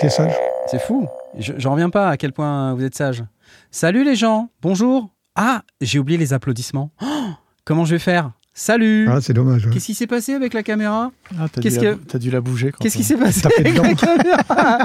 été sage C'est fou. Je, j'en reviens pas à quel point vous êtes sage. Salut les gens. Bonjour. Ah, j'ai oublié les applaudissements. Oh, comment je vais faire? Salut. Ah, c'est dommage. ouais. Qu'est-ce qui s'est passé avec la caméra? Ah, t'as Qu'est-ce dû, que- t'as dû la bouger. Qu'est-ce qui s'est passé Tapé avec la dedans. caméra?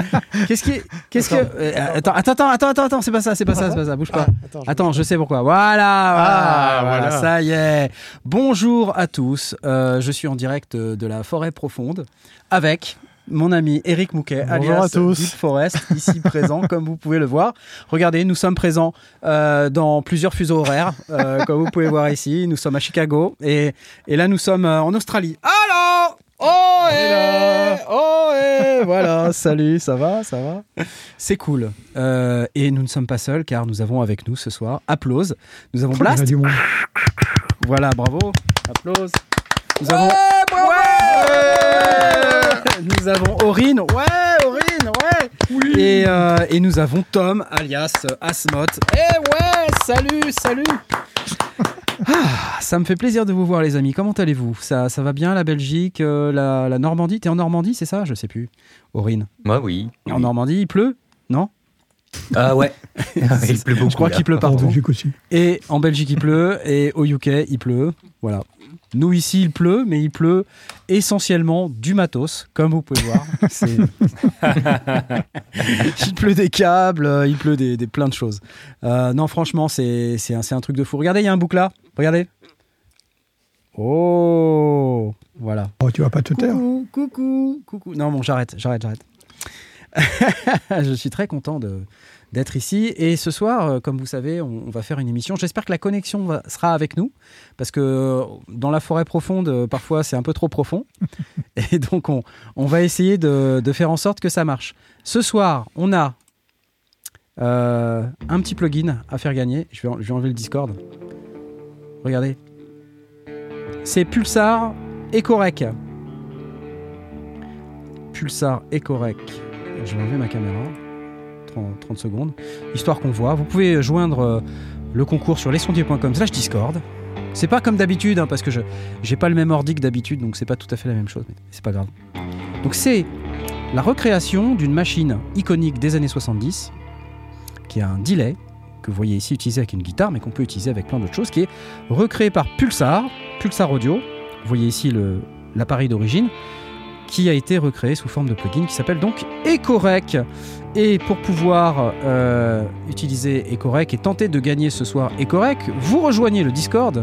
Qu'est-ce qui, qu'est-ce que euh, attends, attends, attends, attends, attends, c'est pas ça, c'est pas ça, c'est pas ça, bouge pas. Attends, je- Attends, je sais pourquoi. Voilà, voilà, Ah, voilà, voilà. ça y est. Bonjour à tous. Euh, je suis en direct de la forêt profonde avec mon ami Eric Mouquet, Bonjour alias à tous. Deep Forest, ici présent, comme vous pouvez le voir. Regardez, nous sommes présents euh, dans plusieurs fuseaux horaires, euh, comme vous pouvez voir ici. Nous sommes à Chicago et, et là, nous sommes euh, en Australie. Allô? Oh eh Oh eh Voilà, salut, ça va, ça va? C'est cool. Et nous ne sommes pas seuls car nous avons avec nous ce soir, applause, nous avons a Blast. Voilà, bravo, applause. Nous avons... Ouais Nous avons Aurine, ouais, Aurine, ouais et, euh, et nous avons Tom, alias Asmot. Eh ouais, salut, salut ah, ça me fait plaisir de vous voir les amis. Comment allez-vous? Ça, ça va bien la Belgique, euh, la, la Normandie? T'es en Normandie, c'est ça? Je sais plus. Aurine. Moi, oui. En Normandie, il pleut? Non? Ah ouais. il pleut beaucoup. Je crois qu'il pleut En partout. Belgique aussi. Et en Belgique, il pleut. Et au UK, il pleut. Voilà. Nous, ici, il pleut, mais il pleut essentiellement du matos, comme vous pouvez voir. Il pleut des câbles, euh, il pleut des, des- plein de choses. Euh, non, franchement, c'est un, truc de fou. Regardez, il y a un bouc là. Regardez. Oh Voilà. Oh, tu vas pas te taire. Coucou, coucou, coucou. Non, bon, j'arrête, j'arrête, j'arrête. je suis très content de d'être ici. Et ce soir, euh, comme vous savez, on, va faire une émission. J'espère que la connexion va- sera avec nous, parce que euh, dans la forêt profonde, euh, parfois, c'est un peu trop profond. Et donc, on, on va essayer de, de faire en sorte que ça marche. Ce soir, on a euh, un petit plugin à faire gagner. Je vais, je vais enlever le Discord. Regardez. C'est Pulsar Ecorec. Pulsar Ecorec. Je vais enlever ma caméra. 30, 30 secondes. Histoire qu'on voit. Vous pouvez joindre euh, le concours sur lesondiers.com slash Discord. C'est pas comme d'habitude, hein, parce que je j'ai pas le même ordi que d'habitude, donc c'est pas tout à fait la même chose, mais c'est pas grave. Donc c'est la recréation d'une machine iconique des années 70, qui a un delay, que vous voyez ici utilisé avec une guitare, mais qu'on peut utiliser avec plein d'autres choses, qui est recréé par Pulsar, Pulsar Audio. Vous voyez ici l'appareil d'origine, qui a été recréé sous forme de plugin, qui s'appelle donc Ecorec. Et pour pouvoir euh, utiliser Ecorec et tenter de gagner ce soir Ecorec, vous rejoignez le Discord.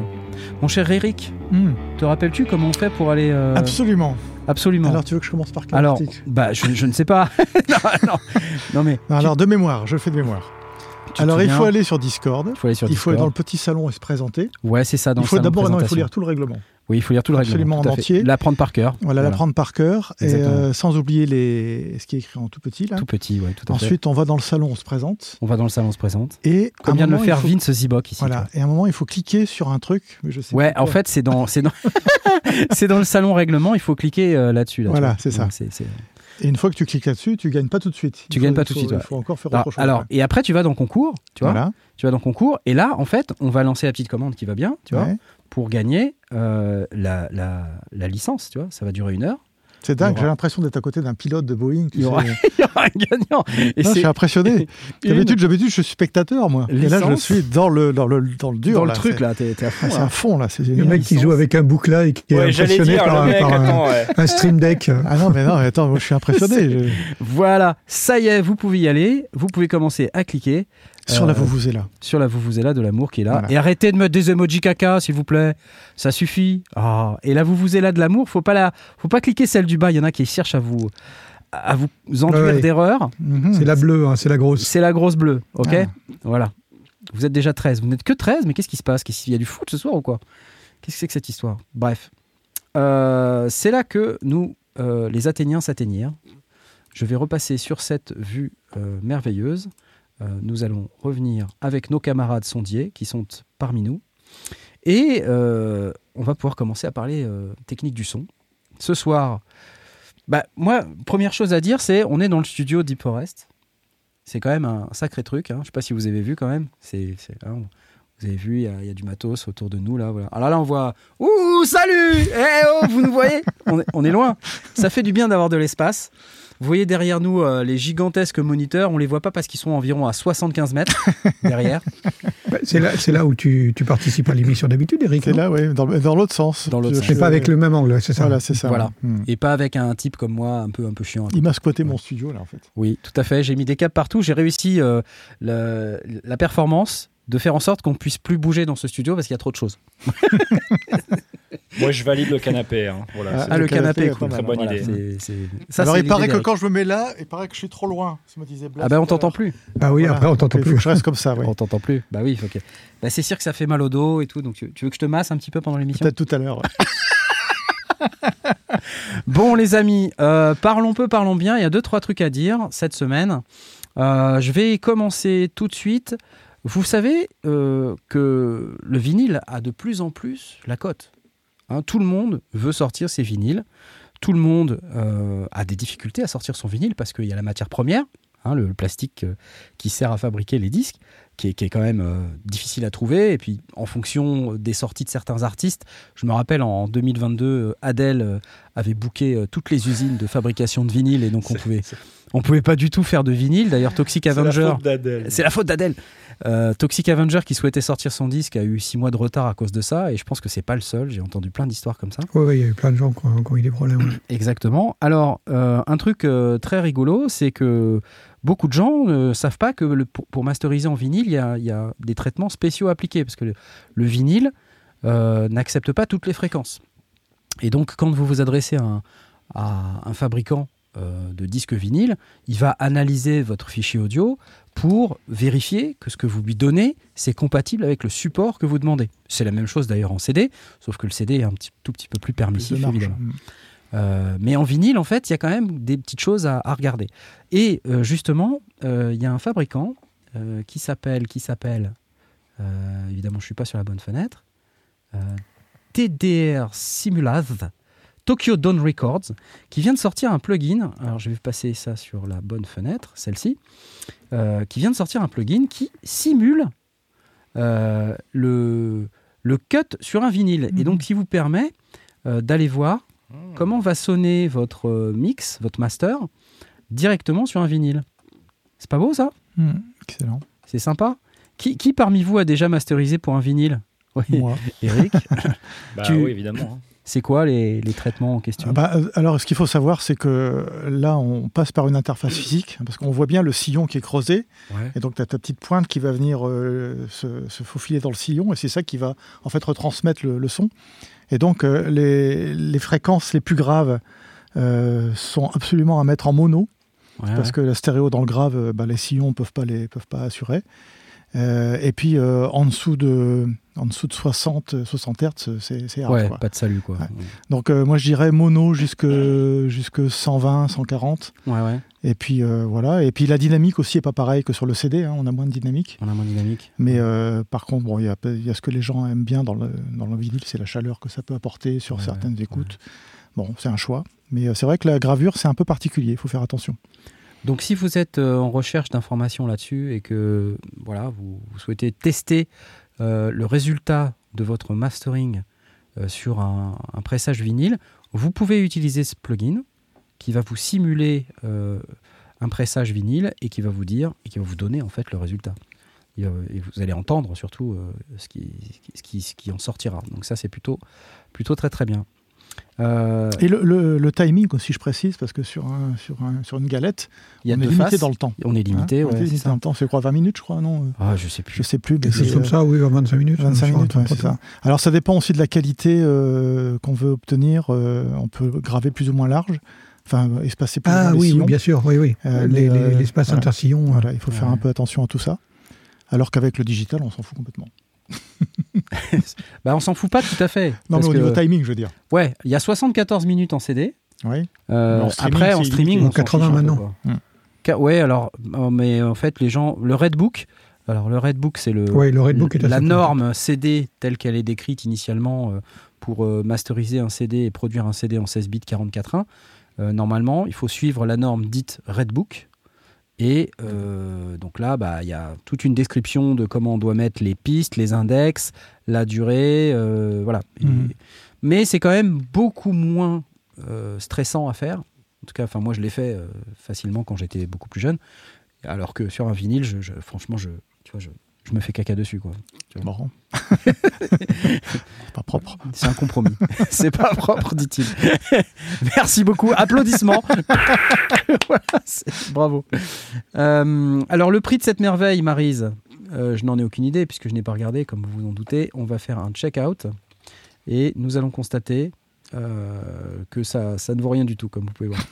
Mon cher Eric, Hmm, te rappelles-tu comment on fait pour aller... euh, Absolument. Absolument. Alors, tu veux que je commence par quel Alors, article? bah, je, je ne sais pas. non, non, non, mais Alors, de mémoire, je fais de mémoire. Alors, il faut aller sur Discord. Il faut aller sur Il faut aller Discord. dans le petit salon et se présenter. Ouais, c'est ça. Dans il le faut d'abord, non, il faut lire tout le règlement. Oui, il faut lire tout le règlement. Absolument en entier. L'apprendre par cœur. Voilà, l'apprendre par cœur, et euh, sans oublier les... ce qui est écrit en tout petit. Là. Tout petit, ouais, tout à fait. Ensuite, on va dans le salon, on se présente. On va dans le salon, on se présente. Et Comme vient de le faire faut- Vince Zibok ici. Voilà. Et à un moment, il faut cliquer sur un truc. Mais je sais. Ouais, en fait, c'est dans, dans, dans le salon règlement. Il faut cliquer euh, là-dessus. là, Voilà, c'est ça. Et une fois que tu cliques là-dessus, tu gagnes pas tout de suite. Tu Il gagnes faut- pas tout de suite. Il faut encore faire Alors, autre chose. alors, et après, tu vas dans concours. Tu vois. voilà. Tu vas dans concours. Et là, en fait, on va lancer la petite commande qui va bien. Tu vois. Pour gagner euh, la, la, la licence. Tu vois. Ça va durer une heure. C'est dingue, aura- j'ai l'impression d'être à côté d'un pilote de Boeing. tu Il y aura, sais. il y aura un gagnant. Et Non, je suis impressionné. une- D'habitude, d'habitude, je suis spectateur, moi. Et là, je suis dans le, dans le, dans le dur. dans le truc là. T'es à fond. Ah, c'est à fond, là. C'est Le mec qui joue avec un bouc là et qui est Ouais, impressionné dire, par, un- mec, par un, attends, ouais. un stream deck. Ah non, mais non, mais attends, moi, je suis impressionné. Je- Voilà, ça y est, vous pouvez y aller. Vous pouvez commencer à cliquer Sur Euh, la Vuvuzela. sur la Vuvuzela de l'amour qui est là. Voilà. Et arrêtez de mettre des emojis caca, s'il vous plaît. Ça suffit. Ah, Et la Vuvuzela de l'amour, faut pas la, faut pas cliquer celle du bas. Il y en a qui cherchent à vous, à vous enduire Ouais, d'erreurs. Mhm. C'est la bleue, hein, c'est la grosse. C'est la grosse bleue, ok Ah. Voilà. Vous êtes déjà 13. Vous n'êtes que 13, mais qu'est-ce qui se passe? Qu'est-ce qu'il y a du foot ce soir ou quoi? Qu'est-ce que c'est que cette histoire? Bref. Euh, c'est là que nous, euh, les Athéniens, s'atteignirent. Je vais repasser sur cette vue euh, merveilleuse. Euh, nous allons revenir avec nos camarades sondiers qui sont parmi nous. Et euh, on va pouvoir commencer à parler euh, technique du son. Ce soir, bah, moi, première chose à dire, c'est on est dans le studio Deep Forest. C'est quand même un sacré truc. hein. Je sais pas si vous avez vu quand même. C'est, hein, Vous avez vu, il y, a- du matos autour de nous là. Voilà. Alors là, on voit. Ouh, salut Eh oh, vous nous voyez? On est loin. Ça fait du bien d'avoir de l'espace. Vous voyez derrière nous euh, les gigantesques moniteurs. On les voit pas parce qu'ils sont environ à 75 mètres derrière. Bah, C'est là, c'est là où tu, tu participes à l'émission d'habitude, Eric. C'est là, oui, dans, dans l'autre sens. Dans l'autre Je- sens. Mais je- pas avec le même angle, c'est ça. Voilà, c'est ça. Voilà. Hmm. Et pas avec un type comme moi, un peu, un peu chiant. Il m'a squatté mon studio, là, en fait. Oui, tout à fait. J'ai mis des câbles partout. J'ai réussi euh, le- la performance de faire en sorte qu'on puisse plus bouger dans ce studio parce qu'il y a trop de choses. Moi, je valide le canapé. hein. Voilà, Ah, Ah, le, le canapé, canapé, cool. Très bonne Voilà, idée. ça, Alors, il paraît que quand je me mets là, il paraît que je suis trop loin. Ça me disait Blas Ah ben on t'entend plus. Ah oui, Voilà. après on t'entend Il faut plus. que je reste comme ça, oui. On t'entend plus. Bah oui, ok. Bah, c'est sûr que ça fait mal au dos et tout. Donc tu, tu veux que je te masse un petit peu pendant l'émission? Peut-être tout à l'heure. ouais. Bon les amis, euh, parlons peu, parlons bien. Il y a deux trois trucs à dire cette semaine. Euh, je vais commencer tout de suite. Vous savez euh, que le vinyle a de plus en plus la cote. Hein, tout le monde veut sortir ses vinyles. Tout le monde euh, a des difficultés à sortir son vinyle parce qu'il y a la matière première, hein, le, plastique euh, qui sert à fabriquer les disques, qui est, qui est quand même euh, difficile à trouver. Et puis, en fonction des sorties de certains artistes, je me rappelle en 2022, euh, Adele euh, avait booké toutes les usines de fabrication de vinyle et donc on pouvait, on pouvait pas du tout faire de vinyle. D'ailleurs, Toxic c'est la Avenger. faute d'Adèle. C'est la faute d'Adèle. Euh, Toxic Avenger qui souhaitait sortir son disque a eu six mois de retard à cause de ça et je pense que c'est pas le seul. J'ai entendu plein d'histoires comme ça. Oui, oui, il y a eu plein de gens qui ont, qui ont eu des problèmes. ouais. Exactement. Alors, euh, un truc euh, très rigolo, c'est que beaucoup de gens ne savent pas que le- pour, pour masteriser en vinyle, il y, a, il y a des traitements spéciaux appliqués parce que le, le vinyle euh, n'accepte pas toutes les fréquences. Et donc, quand vous vous adressez à un, à un fabricant euh, de disques vinyle, il va analyser votre fichier audio pour vérifier que ce que vous lui donnez, c'est compatible avec le support que vous demandez. C'est la même chose d'ailleurs en CD, sauf que le CD est un petit, tout petit peu plus permissif, évidemment. Euh, mais en vinyle, en fait, il y a quand même des petites choses à, à regarder. Et euh, justement, euh, il y a un fabricant qui s'appelle, qui s'appelle, évidemment, je suis pas sur la bonne fenêtre, TDR Simulaz, Tokyo Dawn Records, qui vient de sortir un plugin. Alors, je vais passer ça sur la bonne fenêtre, celle-ci, euh, qui vient de sortir un plugin qui simule euh, le, le cut sur un vinyle. Et Mhm. donc, qui vous permet euh, d'aller voir Mmh. comment va sonner votre euh, mix, votre master, directement sur un vinyle? C'est pas beau ça? Hmm. Excellent. C'est sympa? Qui, qui parmi vous a déjà masterisé pour un vinyle? Oui, Moi. Eric, Bah tu- oui, évidemment. hein. c'est quoi les, les traitements en question? Ah bah, euh, alors, ce qu'il faut savoir, c'est que là, on passe par une interface physique, parce qu'on voit bien le sillon qui est creusé, Ouais. et donc tu as ta petite pointe qui va venir euh, se, se faufiler dans le sillon, et c'est ça qui va en fait retransmettre le, le son. Et donc, euh, les, les fréquences les plus graves euh, sont absolument à mettre en mono, Ouais, parce ouais. que la stéréo dans le grave, euh, bah, les sillons ne peuvent pas, les, peuvent pas assurer. Euh, et puis, euh, en, dessous de, en dessous de 60, 60 Hz, c'est hard. Ouais, quoi. pas de salut quoi. Ouais. Donc euh, moi je dirais mono jusque, jusque 120, 140. Ouais, ouais, Et puis voilà. Et puis la dynamique aussi est pas pareille que sur le CD. hein, on a moins de dynamique. on a moins dynamique. Mais par contre, bon, il y a, y a ce que les gens aiment bien dans le, dans le vinyle, c'est la chaleur que ça peut apporter sur certaines écoutes. Bon, c'est un choix. Mais c'est vrai que la gravure, c'est un peu particulier. Il faut faire attention. Donc si vous êtes euh, en recherche d'informations là-dessus et que voilà, vous, souhaitez tester euh, le résultat de votre mastering euh, sur un, pressage vinyle, vous pouvez utiliser ce plugin qui va vous simuler un pressage vinyle et qui va vous dire et qui va vous donner en fait le résultat. Et, vous allez entendre surtout ce, qui, ce, qui, ce qui en sortira. Donc ça c'est plutôt, plutôt très très bien. Euh, Et le, le- le timing aussi, je précise, parce que sur, un, sur, un- sur une galette, il y a on est limité faces. dans le temps. On est limité, Hein, on est limité dans le temps. C'est quoi, 20 minutes, je crois Non Ah, je sais plus. Je sais plus. Quelque chose c'est, comme euh, ça, oui, 25 minutes. 25 sur un minutes, ouais, c'est ça. Alors ça dépend aussi de la qualité euh, qu'on veut obtenir. Euh, on peut graver plus ou moins large, enfin espacer plus ou Ah moins les oui, sillons. oui, bien sûr, oui, oui. Euh, Les- les- euh, L'espace voilà. intersillon. Voilà, il faut faire un peu attention à tout ça. Alors qu'avec le digital, on s'en fout complètement. Bah, on s'en fout pas tout à fait. Non, parce mais au que- niveau timing, je veux dire. Ouais, il y a 74 minutes en CD. Oui. Euh, Mais en streaming, après, en streaming, on s'en 80 fiche un peu, maintenant. Ca- Ouais, alors, euh, mais en fait, les gens, le Redbook, alors le Redbook, c'est le, Oui, le Redbook est la norme CD telle qu'elle est décrite initialement euh, pour euh, masteriser un CD et produire un CD en 16 bits 44.1. Euh, normalement, il faut suivre la norme dite Redbook. Et euh, donc là, bah, il y a toute une description de comment on doit mettre les pistes, les index, la durée, euh, voilà. Et- Mhm. mais c'est quand même beaucoup moins euh, stressant à faire. En tout cas, enfin moi je l'ai fait facilement quand j'étais beaucoup plus jeune, alors que sur un vinyle, je, je- franchement, je, tu vois, je, je me fais caca dessus quoi. Marrant. C'est pas propre. C'est un compromis. c'est pas propre, dit-il. Merci beaucoup. Applaudissements. Voilà, bravo. Euh, alors, le prix de cette merveille, Marise, euh, je n'en ai aucune idée puisque je n'ai pas regardé, comme vous vous en doutez. On va faire un check-out et nous allons constater euh, que ça, ça ne vaut rien du tout, comme vous pouvez voir.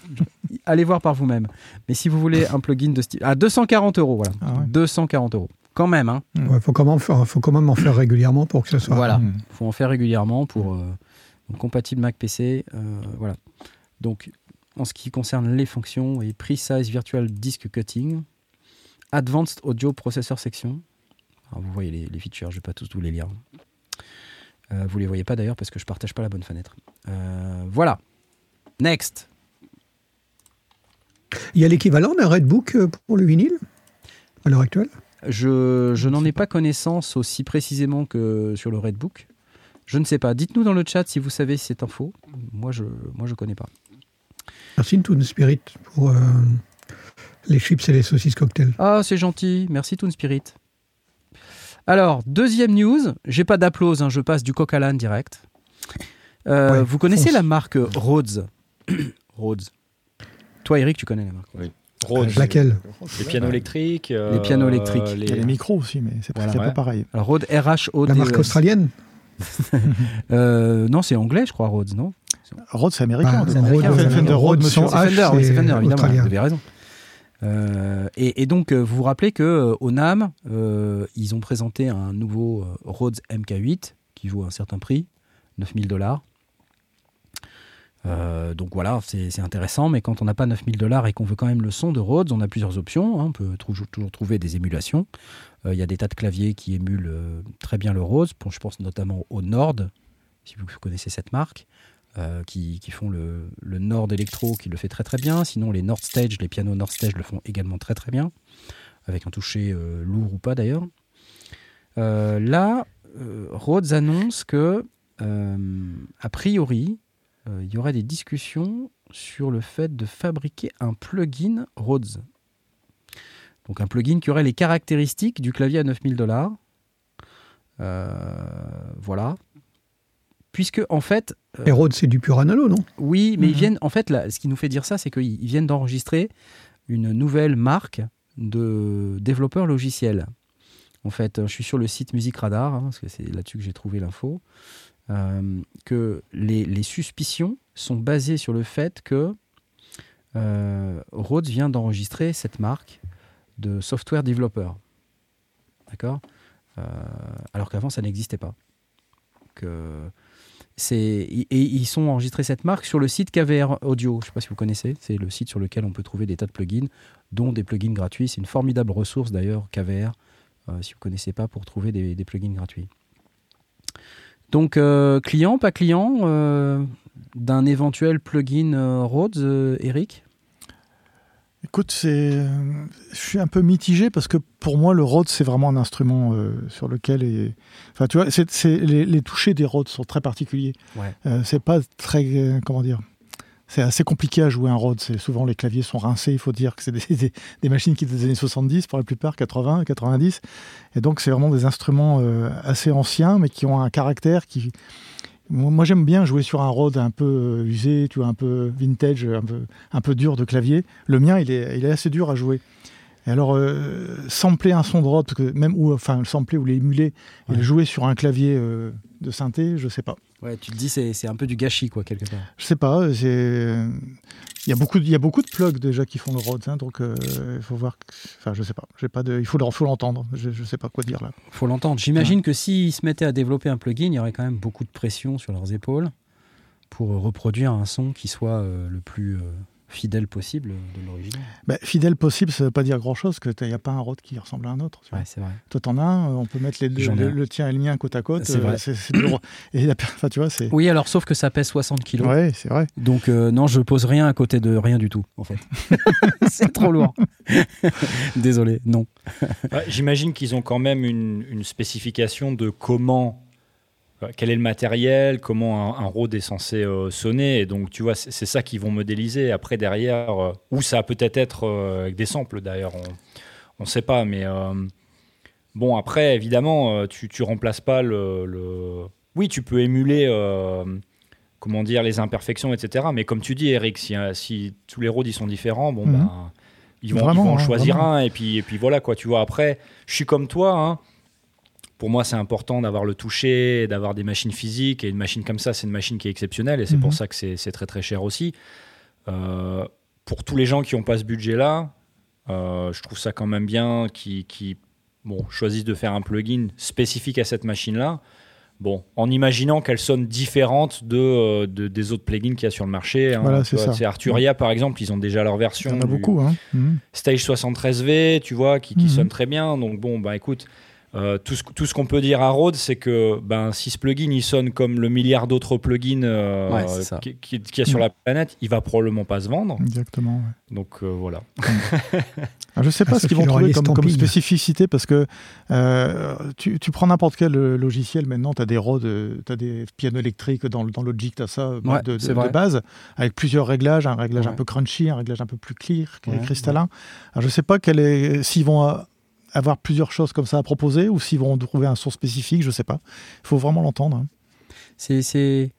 Allez voir par vous-même. Mais si vous voulez un plugin de style. À 240 euros, voilà. Ah ouais. 240 euros. Quand même, hein. Il faut, quand même faire- faut quand même en faire régulièrement pour que ce soit. Voilà. Mm. faut en faire régulièrement pour euh, donc compatible Mac PC. euh, voilà. Donc, en ce qui concerne les fonctions, et Precise Virtual Disk Cutting, Advanced Audio Processor Section. Alors, vous voyez les, les features, je ne vais pas tous vous les lire. Euh, vous les voyez pas d'ailleurs parce que je partage pas la bonne fenêtre. Euh, voilà. Next. Il y a l'équivalent d'un Redbook pour le vinyle à l'heure actuelle? Je, je n'en ai pas connaissance aussi précisément que sur le Redbook. Je ne sais pas. Dites-nous dans le chat si vous savez si c'est info. Moi, je moi je connais pas. Merci Toon Spirit pour euh, les chips et les saucisses cocktail. Ah, c'est gentil. Merci Toon Spirit. Alors, deuxième news. J'ai pas d'applause, hein, je passe du coq à l'âne direct. Euh, Ouais, vous connaissez fonce. la marque Rhodes? Rhodes. Toi, Eric, tu connais la marque. Rhodes. Laquelle Les pianos électriques. euh, Les pianos électriques. Il y a les micros aussi, mais c'est Voilà. Ouais. peu pareil. Alors, Rhodes, R-H-O-D. La marque australienne Euh, non, c'est anglais, je crois, Rhodes, non? Rhodes, c'est américain. Ah, c'est américain, américain. Fender, Fender Rhodes, Rhodes C'est H, Fender, oui, c'est c'est Fender, évidemment. australien. Vous avez raison. Euh, et, et donc, euh, vous vous rappelez que euh, au NAM, euh, ils ont présenté un nouveau euh, Rhodes MK8 qui vaut un certain prix, 9000 dollars. Euh, donc voilà, c'est intéressant, mais quand on n'a pas 9000 dollars et qu'on veut quand même le son de Rhodes, on a plusieurs options. hein. On peut toujours, trouver des émulations. Euh, Il y a des tas de claviers qui émulent euh, très bien le Rhodes. Je pense notamment au Nord, si vous connaissez cette marque, qui, font le, le Nord Electro, qui le fait très très bien. Sinon, les Nord Stage, les pianos Nord Stage le font également très très bien, avec un toucher lourd ou pas d'ailleurs. Là, Rhodes annonce que, a priori, il y aurait des discussions sur le fait de fabriquer un plugin Rhodes. Donc un plugin qui aurait les caractéristiques du clavier à 9000 dollars. Voilà. Puisque, en fait, euh, Et Rhodes, c'est du pur analo, non? Oui, mais ils Mhm. viennent. En fait, là, ce qui nous fait dire ça, c'est qu'ils ils viennent d'enregistrer une nouvelle marque de développeurs logiciels. En fait, euh, je suis sur le site Musique Radar, hein, parce que c'est là-dessus que j'ai trouvé l'info, euh, que les, suspicions sont basées sur le fait que euh, Rhodes vient d'enregistrer cette marque de software developer. D'accord? Euh, Alors qu'avant, ça n'existait pas. Et ils sont enregistrés cette marque sur le site KVR Audio. Je ne sais pas si vous connaissez. C'est le site sur lequel on peut trouver des tas de plugins, dont des plugins gratuits. C'est une formidable ressource d'ailleurs, KVR, si vous ne connaissez pas, pour trouver des plugins gratuits. Donc, euh, client, pas client euh, d'un éventuel plugin euh, Rhodes, Eric? Écoute, c'est, je suis un peu mitigé parce que pour moi, le Rhodes, c'est vraiment un instrument euh, sur lequel, est... enfin, tu vois, c'est, c'est- les, les touchés des Rhodes sont très particuliers. Ouais. Euh, c'est pas très, euh, comment dire, c'est assez compliqué à jouer un Rhodes. Souvent les claviers sont rincés. Il faut dire que c'est des, machines qui datent des années 70 pour la plupart, 80, 90. Et donc, c'est vraiment des instruments euh, assez anciens, mais qui ont un caractère qui. Moi, j'aime bien jouer sur un Rhodes un peu euh, usé, tu un peu vintage, un peu, dur de clavier. Le mien, il est assez dur à jouer. Et alors, euh, sampler un son de parce que même ou enfin le sampler ou l'émuler et le jouer sur un clavier euh, de synthé, je sais pas. Ouais, tu te dis c'est un peu du gâchis quoi quelque part. Je sais pas. c'est- Il y a beaucoup, de- il y a beaucoup de plugs déjà qui font le Rhodes, hein, donc euh, il faut voir. Enfin, je sais pas. J'ai pas de. Il faut, le- faut l'entendre. Je, je sais pas quoi dire là. Faut l'entendre. J'imagine que s'ils se mettaient à développer un plugin, il y aurait quand même beaucoup de pression sur leurs épaules pour euh, reproduire un son qui soit euh, le plus euh, fidèle possible de l'original. Bah, fidèle possible, ça veut pas dire grand-chose, que il n'y a pas un Rhodes qui ressemble à un autre. Ouais, c'est vrai. Toi, t'en as un, on peut mettre les deux, le, tien et le mien côte à côte. C'est vrai. c'est c'est dur. et la, enfin, tu vois, c'est. Oui, alors sauf que ça pèse 60 kilos. Ouais, c'est vrai. Donc euh, non, je pose rien à côté de rien du tout, en fait. c'est trop lourd. Désolé, non. Ouais, J'imagine qu'ils ont quand même une, une spécification de comment, euh, quel est le matériel, comment un, un Rode est censé euh, sonner. Et donc, tu vois, c'est ça qu'ils vont modéliser. Après, derrière, euh, ou ça va peut-être être euh, avec des samples d'ailleurs, on ne sait pas. Mais euh, bon, après, évidemment, euh, tu ne remplaces pas le, le- Oui, tu peux émuler. euh, Comment dire, les imperfections, etc. Mais comme tu dis, Eric, si, euh, si tous les ils sont différents, bon, Mhm. ben, ils vont, ils Vraiment, vont en hein, choisir un et puis, et puis voilà quoi, tu vois. Après, je suis comme toi. hein. Pour moi, c'est important d'avoir le toucher, d'avoir des machines physiques. Et une machine comme ça, c'est une machine qui est exceptionnelle et c'est Mhm. pour ça que c'est très très cher aussi. Euh, pour tous les gens qui n'ont pas ce budget-là, euh, je trouve ça quand même bien qui, qui bon, choisissent de faire un plugin spécifique à cette machine-là. Bon, en imaginant qu'elle sonne différente de, euh, de- des autres plugins qu'il y a sur le marché. hein. Voilà, c'est Arturia, par exemple, ils ont déjà leur Il version. y en a beaucoup. Hein. Mhm. Stage 73V, tu vois, qui, qui Mhm. sonne très bien. Donc bon, bah écoute, euh, tout ce, tout ce qu'on peut dire à Rode, c'est que ben, si ce plugin il sonne comme le milliard d'autres plugins euh, Ouais, ça. qui- qui- qu'il y a sur la planète, il va probablement pas se vendre. Exactement. ouais. Donc euh, voilà. Alors, je sais pas Ah, ce qu'ils vont qu'il trouver comme, comme spécificité parce que euh, tu, tu prends n'importe quel logiciel maintenant, tu as des Rhodes, tu as des pianos électriques dans, le- dans Logic, tu as ça Ouais, de, de- c'est de base, avec plusieurs réglages, un réglage Ouais. un peu crunchy, un réglage un peu plus clear, Ouais, cristallin. Alors, je sais pas quel est- s'ils vont euh, avoir plusieurs choses comme ça à proposer ou s'ils vont trouver un son spécifique, je sais pas. Il faut vraiment l'entendre. hein. C'est,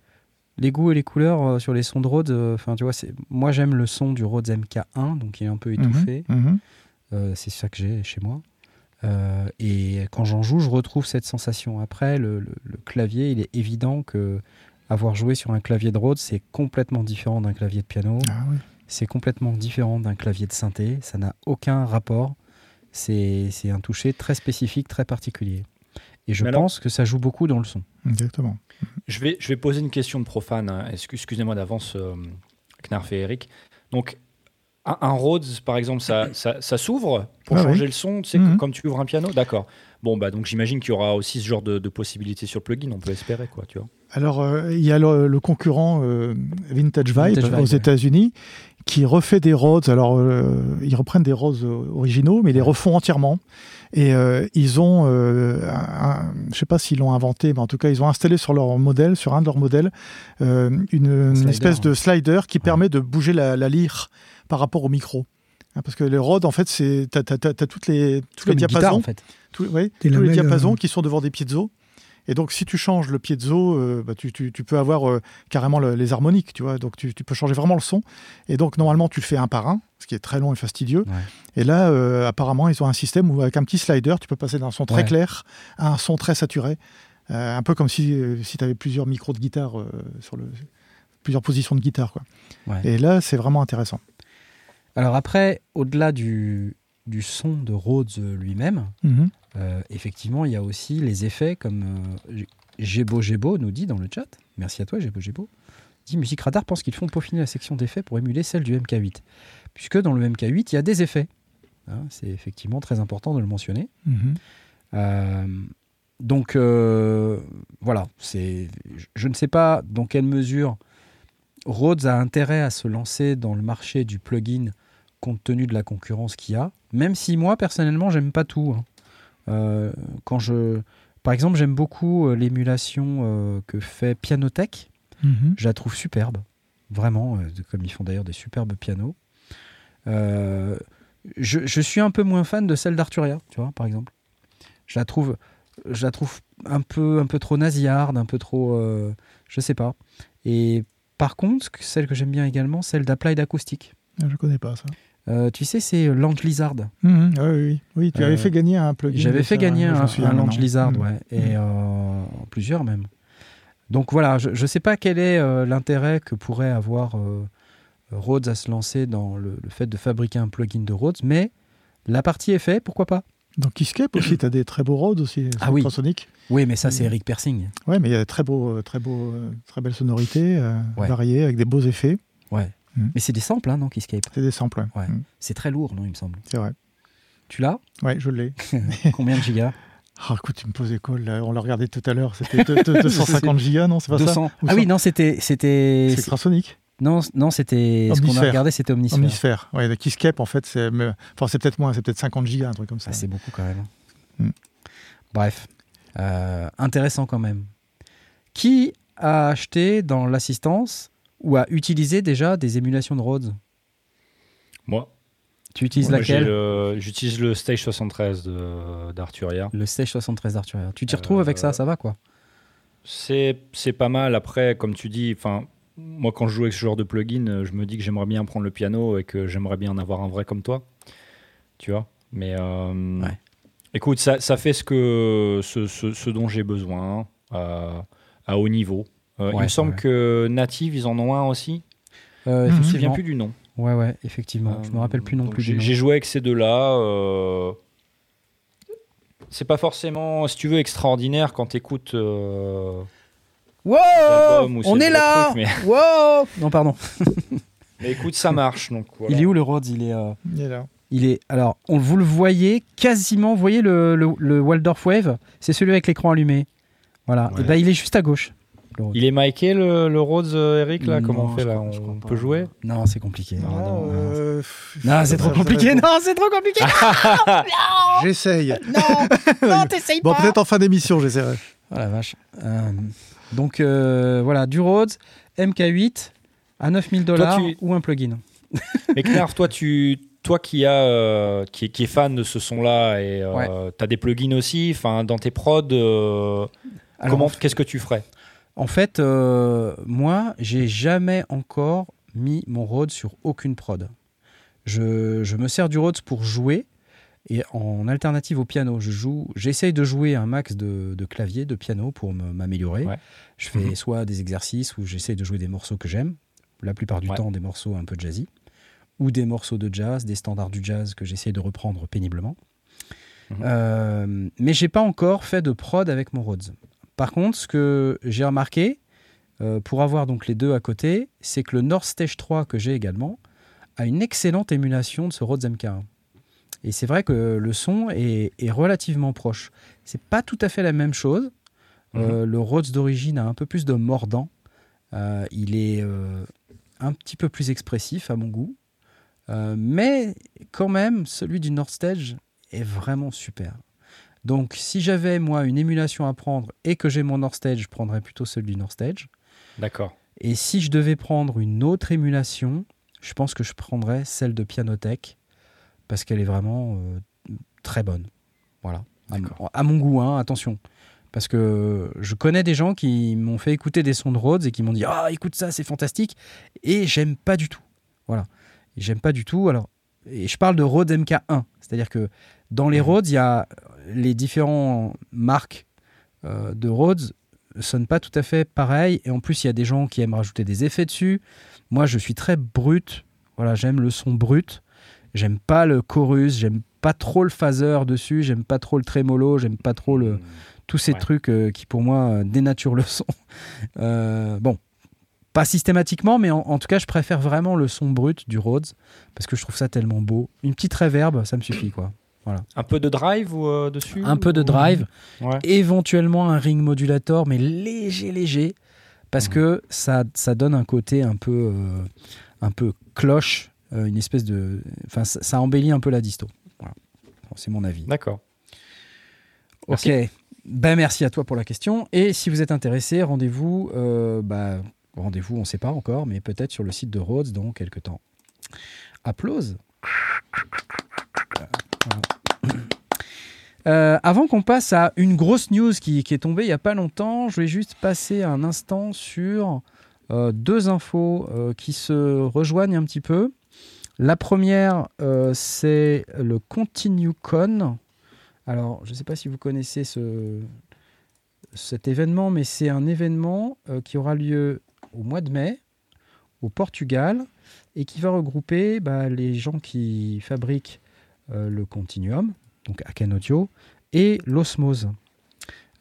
les goûts et les couleurs euh, sur les sons de Rhodes. euh, Enfin, tu vois, moi j'aime le son du Rhodes MK1, donc il est un peu étouffé. Mhm. Euh, c'est ça que j'ai chez moi. Euh, et quand j'en joue, je retrouve cette sensation. Après, le, le- le clavier, il est évident que avoir joué sur un clavier de Rhodes, c'est complètement différent d'un clavier de piano. Ah oui. C'est complètement différent d'un clavier de synthé. Ça n'a aucun rapport. C'est c'est un toucher très spécifique, très particulier. Et je Mais alors- pense que ça joue beaucoup dans le son. Exactement. Je vais, je vais poser une question de profane. hein. Excu- Excusez-moi d'avance, euh, Knarf et Eric. Donc, un, un Rhodes, par exemple, ça, ça, ça s'ouvre pour Ah changer oui. le son, tu sais, comme tu ouvres un piano D'accord. Bon, bah, donc j'imagine qu'il y aura aussi ce genre de, de possibilités sur le plugin, on peut espérer, quoi, tu vois. Alors, euh, il y a le, le concurrent euh, Vintage Vibe Vintage Vibe, aux ouais. États-Unis qui refait des Rhodes. Alors, euh, ils reprennent des Rhodes originaux, mais ils les refont entièrement. Et euh, ils ont, euh, un- je ne sais pas s'ils l'ont inventé, mais en tout cas, ils ont installé sur leur modèle, sur un de leurs modèles, euh, une, espèce de slider qui permet de bouger la, la lyre par rapport au micro. Hein, parce que les Rhodes, en fait, c'est t'as, toutes les, tous les guitare, diapasons en fait. tous, ouais, Des tous les diapasons euh, qui sont devant des piezo. Et donc, si tu changes le piezo, euh, bah, tu, tu- tu peux avoir euh, carrément le- les harmoniques, tu vois. Donc, tu, tu peux changer vraiment le son. Et donc, normalement, tu le fais un par un, ce qui est très long et fastidieux. Ouais. Et là, euh, apparemment, ils ont un système où, avec un petit slider, tu peux passer d'un son très Ouais. clair à un son très saturé. Un peu comme si, si tu avais plusieurs micros de guitare sur le plusieurs positions de guitare quoi. Ouais. Et là, c'est vraiment intéressant. Alors après, au-delà du, du son de Rhodes lui-même, Mhm. Euh, effectivement, il y a aussi les effets comme euh, Gébo Gébo nous dit dans le chat. Merci à toi, Gébo Gébo. Dit Musique Radar pense qu'ils font peaufiner la section d'effets pour émuler celle du MK8. Puisque dans le MK8, il y a des effets. Hein, c'est effectivement très important de le mentionner. Mhm. Euh, donc euh, voilà, c'est, je- je ne sais pas dans quelle mesure Rhodes a intérêt à se lancer dans le marché du plugin compte tenu de la concurrence qu'il y a. Même si moi personnellement j'aime pas tout. hein. Euh, quand je, par exemple, j'aime beaucoup euh, l'émulation euh, que fait Pianotech. Mhm. Je la trouve superbe, vraiment, comme ils font d'ailleurs des superbes pianos. Euh, je, je suis un peu moins fan de celle d'Arturia, tu vois, par exemple. Je la trouve, je la trouve un peu, un peu trop nasillarde, un peu trop, euh, je sais pas. Et par contre, celle que j'aime bien également, celle d'Applied Acoustic. Ah, Je connais pas ça. Euh, tu sais, c'est Land Lizard. Mhm. Ah oui, oui, oui. tu Euh, avais fait gagner un plugin. J'avais fait ça, gagner un, maintenant. Lizard, Mhm. ouais, et euh, plusieurs même. Donc voilà, je ne sais pas quel est euh, l'intérêt que pourrait avoir euh, Rhodes à se lancer dans le, le fait de fabriquer un plugin de Rhodes, mais la partie est faite, pourquoi pas? Dans Keyscape aussi, tu as des très beaux Rhodes aussi, Ah oui. Oui, mais ça c'est Mhm. Eric Persing. Ouais, mais il y a très beau, très beau, euh, très belle sonorité, euh, Ouais. variée, avec des beaux effets. Ouais. Mhm. Mais c'est des samples, hein, non, Keyscape C'est des samples. ouais. Mm. C'est très lourd, non, il me semble. C'est vrai. Tu l'as? Ouais, je l'ai. Combien de gigas? Ah, écoute, tu me poses école. là. On l'a regardé tout à l'heure. C'était deux- deux- 250 gigas, non C'est pas ça? 200. Ou Ah oui, non, c'était. c'était C'est Crasonic. Non, non c'était. Ce qu'on a regardé, c'était Omnisphère. Omnisphère. Ouais, le Keyscape, en fait, c'est enfin, c'est peut-être moins, c'est peut-être 50 gigas, un truc comme ça. Ah, c'est beaucoup quand même. Mm. Bref, Euh, intéressant quand même. Qui a acheté dans l'assistance ou a utilisé déjà des émulations de Rhodes Moi, Tu utilises moi, laquelle le- j'utilise le Stage 73 de- d'Arturia. Le Stage 73 d'Arturia. Tu t'y retrouves avec ça, Euh, ça va quoi C'est c'est pas mal. Après, comme tu dis, enfin, moi, quand je joue avec ce genre de plugin, euh, je me dis que j'aimerais bien prendre le piano et que j'aimerais bien en avoir un vrai comme toi. Tu vois? Mais euh, Ouais. écoute, ça, ça fait ce, que, ce, ce- ce dont j'ai besoin euh, à haut niveau. Euh, il me semble ouais. que Native, ils en ont un aussi. Euh. Je me souviens plus du nom. Ouais, ouais, effectivement. je me rappelle plus non plus J'ai joué avec ces deux-là. euh, C'est pas forcément, si tu veux, extraordinaire quand tu écoutes. Wow On est là truc, mais- Wow Non, pardon. Mais écoute, ça marche. Donc, voilà. Il est où le Rhodes? Il est. euh, Il est là. Il est. Alors, on, vous le voyez quasiment. Vous voyez le, le, le Waldorf Wave? C'est celui avec l'écran allumé. Voilà. Ouais. Et ben, il est juste à gauche. Le Rhodes. Il est miké le, le Rhodes, euh, Eric là? Comment on fait là? On pas. peut jouer? Non, c'est compliqué. Non, euh, c'est trop compliqué. Non, c'est trop compliqué. J'essaye. non, non, t'essayes Bon, pas. peut-être en fin d'émission, j'essaierai. Oh la vache. Euh, donc euh, voilà, du Rhodes, MK8 à 9000 dollars tu- ou un plugin. Mais Knarf, toi, tu, toi qui, a, euh, qui, est- qui est fan de ce son-là et euh, tu as des plugins aussi, enfin, dans tes prods, euh, comment, qu'est-ce que tu ferais? En fait, euh, moi, j'ai jamais encore mis mon Rhodes sur aucune prod. Je, je me sers du Rhodes pour jouer et en alternative au piano, je joue. J'essaye de jouer un max de, de clavier, de piano pour m'améliorer. Ouais. Je fais Mhm. soit des exercices où j'essaye de jouer des morceaux que j'aime, la plupart du Ouais. temps des morceaux un peu jazzy, ou des morceaux de jazz, des standards du jazz que j'essaye de reprendre péniblement. Mhm. Euh, mais j'ai pas encore fait de prod avec mon Rhodes. Par contre, ce que j'ai remarqué, euh, pour avoir donc les deux à côté, c'est que le North Stage 3 que j'ai également a une excellente émulation de ce Rhodes MK1. Et c'est vrai que le son est, est relativement proche. C'est pas tout à fait la même chose. Euh, le Rhodes d'origine a un peu plus de mordant. Euh, il est un petit peu plus expressif à mon goût. Mais quand même, celui du North Stage est vraiment super. Donc, si j'avais moi une émulation à prendre et que j'ai mon North Stage, je prendrais plutôt celui du North Stage. D'accord. Et si je devais prendre une autre émulation, je pense que je prendrais celle de Pianotech parce qu'elle est vraiment euh, très bonne. Voilà. À, à mon goût, hein, attention. Parce que je connais des gens qui m'ont fait écouter des sons de Rhodes et qui m'ont dit Ah, écoute ça, c'est fantastique. Et j'aime pas du tout. Voilà. J'aime pas du tout. Alors, et je parle de Rhodes MK1. C'est-à-dire que dans les Mhm. Rhodes, il y a les différentes marques euh, de Rhodes sonnent pas tout à fait pareil. Et en plus, il y a des gens qui aiment rajouter des effets dessus. Moi, je suis très brut. Voilà, j'aime le son brut. J'aime pas le chorus. J'aime pas trop le phaser dessus. J'aime pas trop le trémolo. J'aime pas trop le, tous ces Ouais. trucs euh, qui, pour moi, euh, dénaturent le son. Euh, bon, pas systématiquement, mais en, en tout cas, je préfère vraiment le son brut du Rhodes parce que je trouve ça tellement beau. Une petite reverb, ça me suffit, quoi. Un peu de drive ou, euh, dessus Un peu de drive, Ouais. éventuellement un ring modulator, mais léger, léger, parce Mhm. que ça, ça donne un côté un peu, euh, un peu cloche, euh, une espèce de, enfin, ça, ça embellit un peu la disto. Voilà. Bon, C'est mon avis. D'accord. Ok. Ben, merci à toi pour la question. Et si vous êtes intéressé, rendez-vous, bah, rendez-vous, on ne sait pas encore, mais peut-être sur le site de Rhodes dans quelques temps. Applause. Euh, avant qu'on passe à une grosse news qui, est tombée il n'y a pas longtemps, je vais juste passer un instant sur euh, deux infos euh, qui se rejoignent un petit peu. La première, c'est le ContinueCon. Alors, je ne sais pas si vous connaissez ce, cet événement, mais c'est un événement qui aura lieu au mois de mai au Portugal et qui va regrouper bah, les gens qui fabriquent le Continuum, donc Aken Audio, et l'Osmose.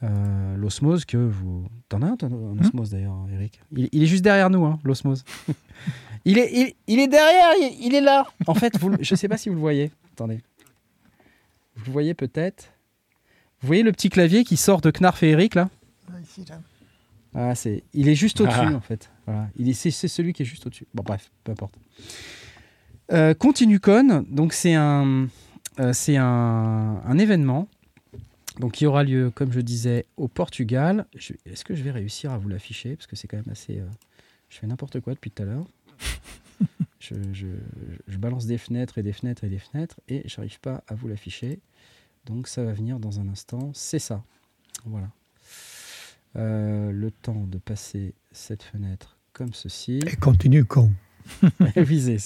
Euh, l'osmose que vous. T'en as un, un osmose d'ailleurs, Eric? Il, il est juste derrière nous, hein, l'osmose. il, est, il, il est derrière, il, il est là. En fait, vous, je sais pas si vous le voyez. Attendez. Vous le voyez peut-être. Vous voyez le petit clavier qui sort de Knarf et Eric là? Ici, là. Ah, c'est, il est juste au-dessus Ah. en fait. Voilà. Il est, c'est, c'est celui qui est juste au-dessus. Bon, bref, peu importe. Euh, ContinuCon, donc c'est un, euh, c'est un, un événement donc qui aura lieu, comme je disais, au Portugal. Je- est-ce que je vais réussir à vous l'afficher? Parce que c'est quand même assez. euh, je fais n'importe quoi depuis tout à l'heure. je, je- je balance des fenêtres et des fenêtres et des fenêtres et j'arrive pas à vous l'afficher. Donc ça va venir dans un instant. C'est ça. Voilà. Euh, le temps de passer cette fenêtre comme ceci. Et continue con. Visé,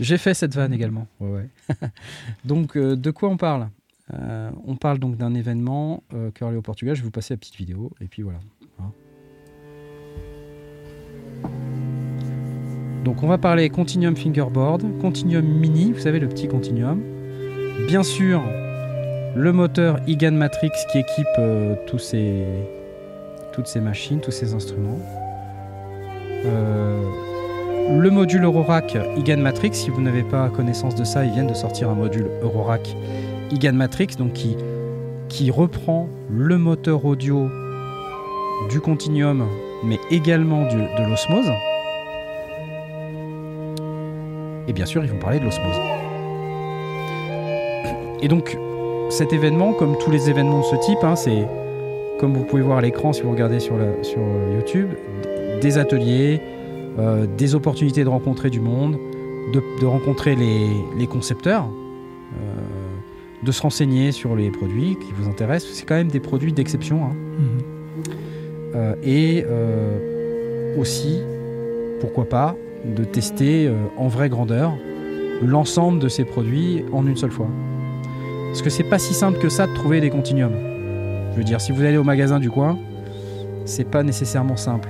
J'ai fait cette vanne également. Ouais, ouais. donc, euh, de quoi on parle? Euh, On parle donc d'un événement euh, qui au Portugal. Je vais vous passer la petite vidéo. Et puis voilà. Hein. Donc, on va parler Continuum Fingerboard, Continuum Mini, vous savez, le petit Continuum. Bien sûr, le moteur IGAN Matrix qui équipe euh, tous ces, toutes ces machines, tous ces instruments. Euh, le module Eurorack IGAN Matrix, si vous n'avez pas connaissance de ça, ils viennent de sortir un module Eurorack IGAN Matrix, qui, reprend le moteur audio du Continuum, mais également de l'osmose. Et bien sûr, ils vont parler de l'osmose. Et donc, cet événement, comme tous les événements de ce type, hein, c'est, comme vous pouvez voir à l'écran si vous regardez sur, YouTube, des ateliers, euh, des opportunités de rencontrer du monde, de, de rencontrer les, les concepteurs, euh, de se renseigner sur les produits qui vous intéressent. C'est quand même des produits d'exception. hein. Mhm. Euh, et aussi, pourquoi pas, de tester en vraie grandeur l'ensemble de ces produits en une seule fois. Parce que c'est pas si simple que ça de trouver des continuums. Je veux dire, si vous allez au magasin du coin, c'est pas nécessairement simple.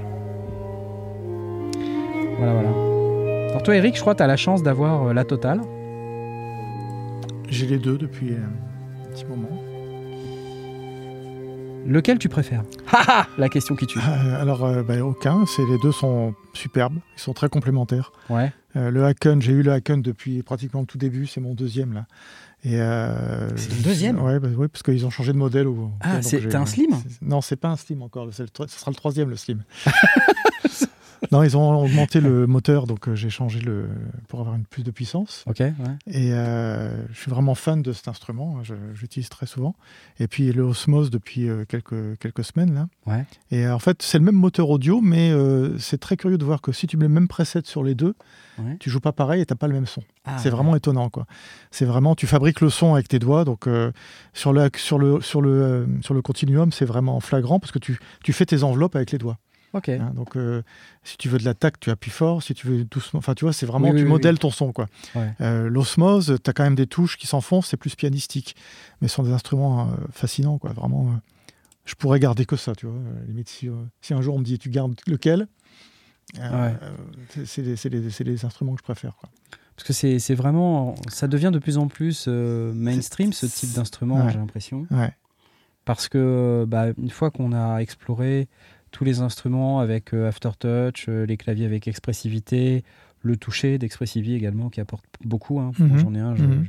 Voilà, voilà. Alors toi, Eric, je crois que tu as la chance d'avoir euh, la totale. J'ai les deux depuis euh, un petit moment. Lequel tu préfères? Haha La question qui tue. Euh, alors, euh, bah, aucun. C'est les deux sont superbes. Ils sont très complémentaires. Ouais. Euh, le Haken, j'ai eu le Haken depuis pratiquement le tout début. C'est mon deuxième là. Et C'est le deuxième? Ouais, bah, ouais, parce qu'ils ont changé de modèle. Au, Ah, c'est- un slim? Non, c'est pas un slim encore. le ce sera le troisième le slim. non, ils ont augmenté le moteur, donc euh, j'ai changé le pour avoir une plus de puissance. Ok, ouais. Et euh, je suis vraiment fan de cet instrument. hein, J'utilise très souvent. Et puis le Osmose depuis euh, quelques, quelques semaines. Là. Ouais. Et en fait, c'est le même moteur audio, mais euh, c'est très curieux de voir que si tu mets le même preset sur les deux, Ouais. tu joues pas pareil et t'as pas le même son. Ah, c'est vraiment étonnant. quoi. C'est vraiment, tu fabriques le son avec tes doigts. Donc euh, sur, le, sur, le, sur, le, sur le continuum, c'est vraiment flagrant parce que tu, tu fais tes enveloppes avec les doigts. Ok. hein. donc euh, si tu veux de l'attaque, tu appuies fort. Si tu veux doucement, enfin tu vois, c'est vraiment, Oui, tu oui, ton son. quoi. Ouais. Euh, L'osmose, tu as quand même des touches qui s'enfoncent, c'est plus pianistique. Mais ce sont des instruments euh, fascinants, quoi. Vraiment, je pourrais garder que ça, tu vois. Limite, si, si un jour on me dit tu gardes lequel, Ouais. c'est- les, instruments que je préfère. Quoi. Parce que c'est vraiment. Ça devient de plus en plus mainstream, ce type d'instrument, Ouais. j'ai l'impression. Parce que, bah, une fois qu'on a exploré tous les instruments avec euh, Aftertouch, euh, les claviers avec expressivité, le toucher d'Expressivity également qui apporte beaucoup. hein. Moi, Mhm. J'en ai un. je- Mhm.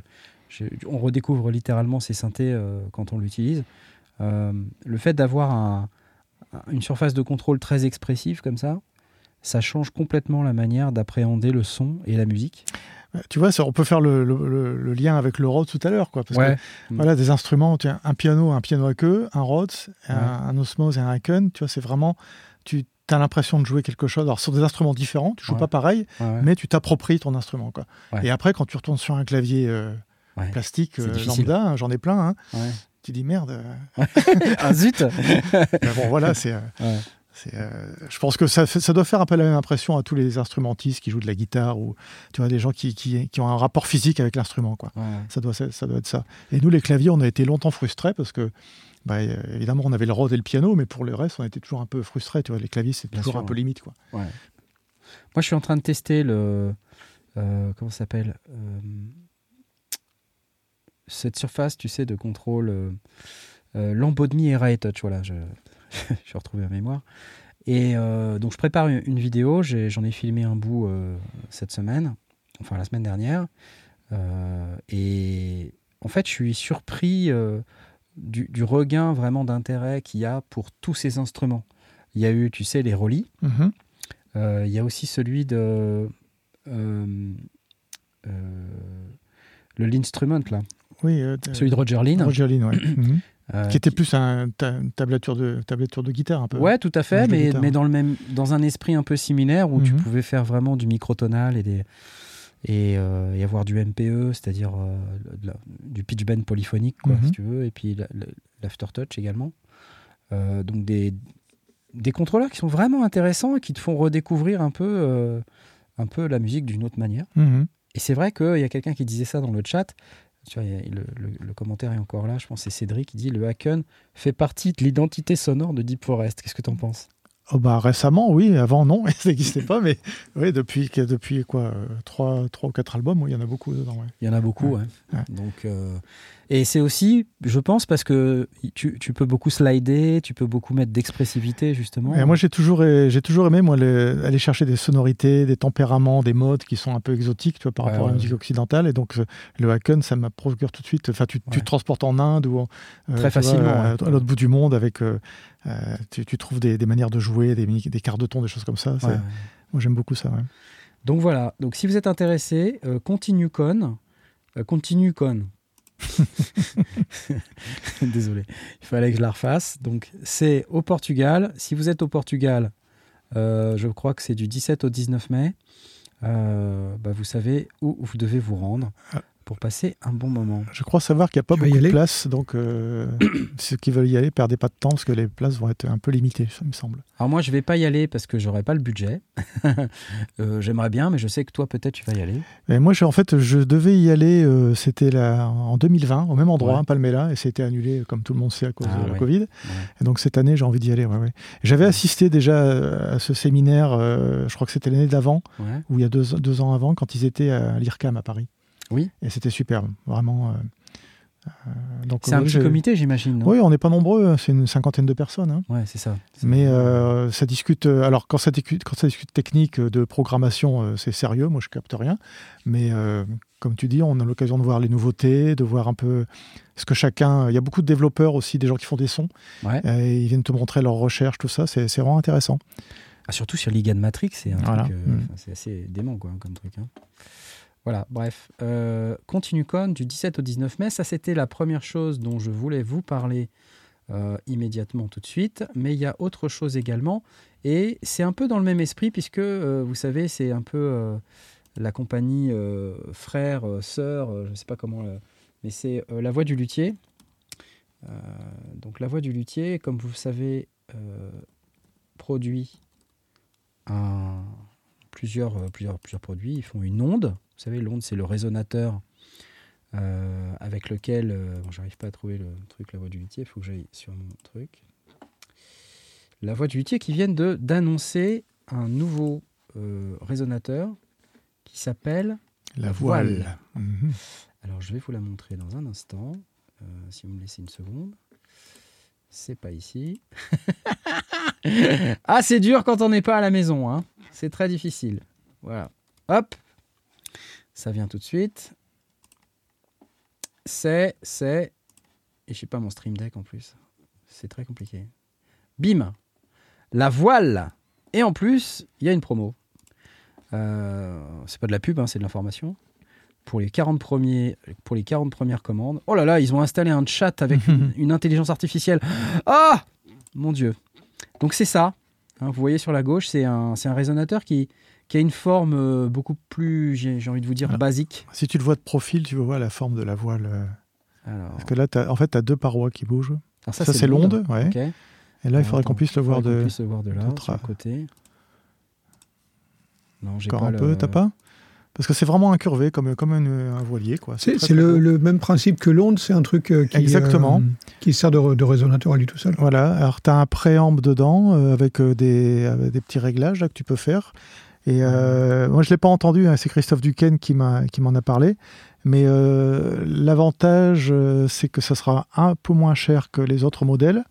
je- on redécouvre littéralement ces synthés euh, quand on l'utilise. Euh, le fait d'avoir un- un- une surface de contrôle très expressive comme ça, ça change complètement la manière d'appréhender le son et la musique. Euh, Tu vois, ça, on peut faire le, le- le- le lien avec le Rhodes tout à l'heure. Quoi, parce que, voilà, des instruments, tu as un piano, un piano à queue, un Rhodes, un, Ouais. un Osmose et un Haken. Tu vois, c'est vraiment. Tu as l'impression de jouer quelque chose. Alors, sont des instruments différents, tu joues Ouais. pas pareil, mais tu t'appropries ton instrument. Quoi. Et après, quand tu retournes sur un clavier euh, plastique euh, lambda, hein, j'en ai plein, hein, tu dis merde. Ah zut Mais bon, voilà, euh, c'est, euh, je pense que ça, doit faire un peu la même impression à tous les instrumentistes qui jouent de la guitare ou tu vois des gens qui, qui, qui ont un rapport physique avec l'instrument quoi. Ouais. Ça doit, ça, ça doit être ça. Et nous les claviers, on a été longtemps frustrés parce que bah, euh, évidemment on avait le Rhodes et le piano, mais pour le reste on était toujours un peu frustrés. Tu vois, les claviers c'est toujours sûr, un peu limite quoi. Moi, je suis en train de tester le. euh, comment ça s'appelle Euh, Cette surface, tu sais, de contrôle. euh, Euh, Lambodmi et Ray Touch, voilà, je, je suis retrouvé ma mémoire. Et euh, donc je prépare une, une vidéo, j'en ai, filmé un bout euh, cette semaine, enfin la semaine dernière. Euh, et en fait, je suis surpris du, du regain vraiment d'intérêt qu'il y a pour tous ces instruments. Il y a eu, tu sais, les Rolly. Mhm. Il y a aussi celui de. le L'instrument, là. Oui, Celui de Roger Lynn. Roger Lynn, ouais. Euh, qui était plus un, ta- une tablature de, tablature de guitare un peu. Ouais, tout à fait, mais, dans, le même, dans un esprit un peu similaire où tu Mhm. pouvais faire vraiment du microtonal et, des, et, euh, et avoir du MPE, c'est-à-dire euh, du pitch bend polyphonique, quoi, Mhm. si tu veux, et puis la- la- l'aftertouch également. Donc des, des contrôleurs qui sont vraiment intéressants et qui te font redécouvrir un peu, un peu la musique d'une autre manière. Mhm. Et c'est vrai qu'il y a quelqu'un qui disait ça dans le chat. Tu vois, le, le- le commentaire est encore là. Je pense que c'est Cédric qui dit le Haken fait partie de l'identité sonore de Deep Forest. Qu'est-ce que tu en penses? Oh bah récemment, oui. Avant, non, ça n'existait pas. Mais oui, depuis, depuis quoi euh, trois, trois ou quatre albums, il y en a beaucoup dedans. ouais. Il y en a beaucoup. Ouais. Donc, euh, Et c'est aussi, je pense, parce que tu, tu peux beaucoup slider, tu peux beaucoup mettre d'expressivité, justement. Et moi, j'ai toujours, euh, j'ai toujours aimé moi, les- aller chercher des sonorités, des tempéraments, des modes qui sont un peu exotiques tu vois, par Ouais, rapport à la musique occidentale. Et donc, euh, le Haken, ça m'a procure tout de suite. Enfin, tu, te transportes en Inde ou en- euh, Très vois, facilement, à, ouais. à l'autre bout du monde avec. euh, euh, tu, tu trouves des, des manières de jouer, des, des quarts de ton, des choses comme ça. Moi, j'aime beaucoup ça. Donc voilà, donc si vous êtes intéressé, euh, ContinueCon, euh, ContinueCon. Désolé, il fallait que je la refasse. Donc c'est au Portugal. Si vous êtes au Portugal, euh, je crois que c'est du 17 au 19 mai. euh, bah, vous savez où vous devez vous rendre Ah. Pour passer un bon moment. Je crois savoir qu'il n'y a pas Tu beaucoup de places. Donc, euh, ceux qui veulent y aller, perdez pas de temps parce que les places vont être un peu limitées, ça me semble. Alors moi, je vais pas y aller parce que j'aurai pas le budget. Euh, J'aimerais bien, mais je sais que toi, peut-être, tu vas y aller. Et moi, je- en fait, je devais y aller, euh, c'était là, en 2020, au même endroit, Ouais. à Palmela, et c'était annulé, comme tout le monde sait, à cause Ah, de la ouais. Covid. Et donc, cette année, j'ai envie d'y aller. ouais, ouais. J'avais assisté déjà à ce séminaire, euh, je crois que c'était l'année d'avant, Ouais. ou il y a deux, deux ans avant, quand ils étaient à l'IRCAM à Paris. Oui. Et c'était superbe, vraiment. euh, euh, donc, C'est un petit comité, j'imagine, Oui, on n'est pas nombreux, hein, c'est une cinquantaine de personnes. hein. Ouais, c'est ça. Mais ça discute. euh, Alors, quand ça discute, quand ça discute technique de programmation, c'est sérieux. Moi, je capte rien. Mais comme tu dis, on a l'occasion de voir les nouveautés, de voir un peu ce que chacun. Il y a beaucoup de développeurs aussi, des gens qui font des sons. Ouais. et ils viennent te montrer leurs recherches, tout ça. C'est vraiment intéressant. Ah, surtout sur Ligan Matrix, c'est Voilà. euh, Mm. assez dément quoi, comme truc. hein. Voilà, bref. Euh, ContinueCon du 17 au 19 mai, ça c'était la première chose dont je voulais vous parler euh, immédiatement tout de suite. Mais il y a autre chose également. Et c'est un peu dans le même esprit puisque, euh, vous savez, c'est un peu euh, la compagnie frère, sœur, je ne sais pas comment, mais c'est La Voix du Luthier. Donc La Voix du Luthier, comme vous le savez, produit plusieurs, plusieurs, plusieurs produits. Ils font une onde. Vous savez, l'onde, c'est le résonateur euh, avec lequel. euh, bon, J'arrive pas à trouver le truc, la voix du luthier. Il faut que j'aille sur mon truc. La voix du luthier qui viennent de- d'annoncer un nouveau euh, résonateur qui s'appelle. La voile. voile. Mhm. Alors, je vais vous la montrer dans un instant. si vous me laissez une seconde. C'est pas ici. ah, c'est dur quand on n'est pas à la maison. Hein. C'est très difficile. Voilà. Hop. Ça vient tout de suite. C'est, c'est. Et je sais pas mon stream deck en plus. C'est très compliqué. Bim. La voile. Et en plus, il y a une promo. Euh, c'est pas de la pub, hein, c'est de l'information pour les 40 premiers pour les 40 premières commandes. Oh là là, ils ont installé un chat avec une, une intelligence artificielle. Ah Mon dieu. Donc c'est ça. hein, vous voyez sur la gauche, c'est un, c'est un résonateur qui, qui a une forme euh, beaucoup plus, j'ai j'ai envie de vous dire, Voilà. basique. Si tu le vois de profil, tu vois la forme de la voile. euh, Alors, Parce que là, t'as- en fait, tu as deux parois qui bougent. alors Ça, c'est l'onde. ouais. Et là, il faudrait qu'on puisse le voir de. puisse le voir de là, de sur le tra- côté. Non, j'ai Encore pas un le- peu, t'as pas? Parce que c'est vraiment incurvé, comme, comme un, un voilier. quoi. C'est très, c'est très le, même principe que l'onde, c'est un truc euh, qui, Exactement. euh, qui sert de, résonateur à lui tout seul. Voilà, alors tu as un préamble dedans euh, avec des, avec des petits réglages là, que tu peux faire. Et euh, moi, je ne l'ai pas entendu, hein, c'est Christophe Duquesne qui m'en a parlé. Mais euh, l'avantage, euh, c'est que ça sera un peu moins cher que les autres modèles.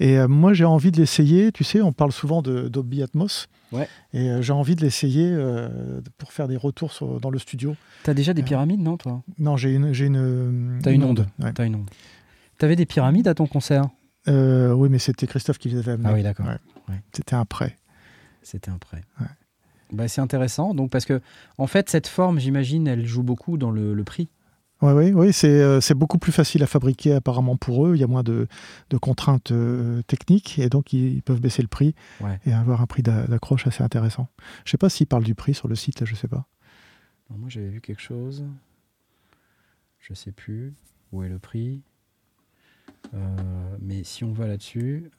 Et moi, j'ai envie de l'essayer. Tu sais, on parle souvent Dolby Atmos. Ouais. Et j'ai envie de l'essayer pour faire des retours sur- dans le studio. T'as déjà des pyramides, non, toi? Non, j'ai une, une. T'as une onde. ouais. T'as une onde. T'avais des pyramides à ton concert? Oui, mais c'était Christophe qui les avait amenés. Ah oui, d'accord. Ouais. C'était un prêt. C'était un prêt. Ouais. Bah, c'est intéressant, donc parce que en fait cette forme, j'imagine, elle joue beaucoup dans le, le prix. Oui, oui, oui c'est euh, c'est beaucoup plus facile à fabriquer apparemment pour eux. Il y a moins de, de contraintes euh, techniques et donc ils peuvent baisser le prix Ouais. et avoir un prix d'a- d'accroche assez intéressant. Je sais pas s'ils parlent du prix sur le site, je sais pas. Moi j'avais vu quelque chose, je sais plus où est le prix, Euh, mais si on va là-dessus,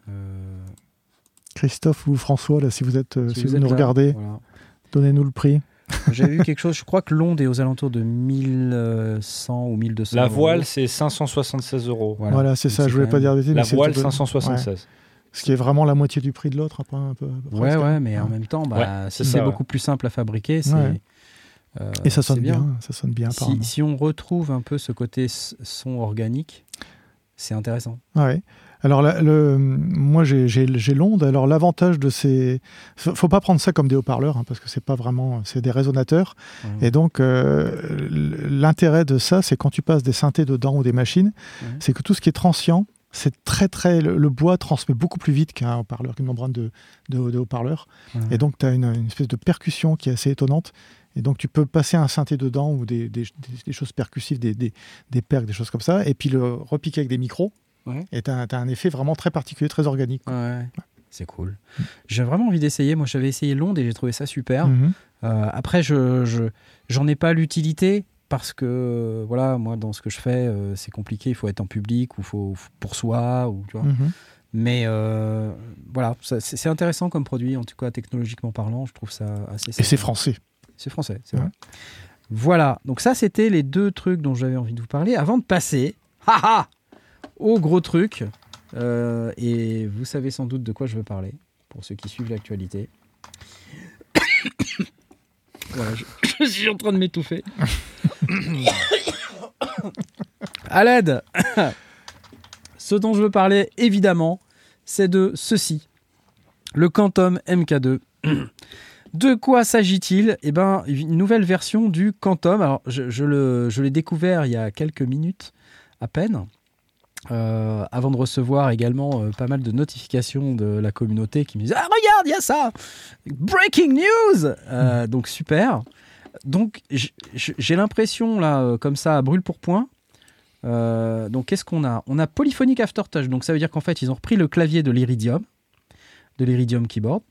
Christophe ou François, là, si vous êtes, euh, si, vous, êtes nous là, regardez, voilà. donnez-nous le prix. J'avais vu quelque chose, je crois que l'onde est aux alentours de 1100 ou 1200. La voile, c'est 576 euros. Voilà, Voilà, c'est ça. Je voulais pas dire bêtises, La voile, tout- 576. Ce qui est vraiment la moitié du prix de l'autre, après un peu. à peu Ouais, près. ouais, mais en même temps, bah, Ouais, si c'est beaucoup plus simple à fabriquer, c'est. Ouais. euh, Et ça sonne bien. Ça sonne bien, Si, on retrouve un peu ce côté son organique, c'est intéressant. Ouais. Alors, la- le, moi, j'ai- l'onde. Alors, l'avantage de ces. Faut faut pas prendre ça comme des haut-parleurs, hein, parce que c'est pas vraiment. C'est des résonateurs. Et donc, euh, l'intérêt de ça, c'est quand tu passes des synthés dedans ou des machines, c'est que tout ce qui est transient, c'est très, très. Le, le bois transmet beaucoup plus vite qu'un haut-parleur, qu'une membrane de, de, de haut-parleur. Et donc, tu as une, une espèce de percussion qui est assez étonnante. Et donc, tu peux passer un synthé dedans ou des, des- des- des choses percussives, des, des, des percs, des choses comme ça, et puis le repiquer avec des micros. Ouais. Et tu as, un effet vraiment très particulier, très organique. Ouais, c'est cool. J'ai vraiment envie d'essayer. Moi, j'avais essayé l'onde et j'ai trouvé ça super. Mhm. Euh, après, je je- j'en ai pas l'utilité parce que voilà, moi, dans ce que je fais, euh, c'est compliqué. Il faut être en public ou faut faut- pour soi ou tu vois. Mhm. Mais euh, voilà, c'est intéressant comme produit. En tout cas, technologiquement parlant, je trouve ça assez. Et c'est français. C'est français, c'est vrai. Voilà, donc ça c'était les deux trucs dont j'avais envie de vous parler. Avant de passer, haha, au gros truc, euh, et vous savez sans doute de quoi je veux parler, pour ceux qui suivent l'actualité. je, suis en train de m'étouffer. à l'aide Ce dont je veux parler, évidemment, c'est de ceci. Le Quantum MK2. De quoi s'agit-il? Eh ben, une nouvelle version du Quantum. Alors, je l'ai découvert il y a quelques minutes à peine, euh, avant de recevoir également euh, pas mal de notifications de la communauté qui me disaient Ah, regarde, il y a ça Breaking news Euh, Donc, super. Donc, j'ai l'impression, là, comme ça, à brûle pour point. donc, qu'est-ce qu'on a? On a Polyphonic Aftertouch. Donc, ça veut dire qu'en fait, ils ont repris le clavier de l'Iridium, de l'Iridium Keyboard.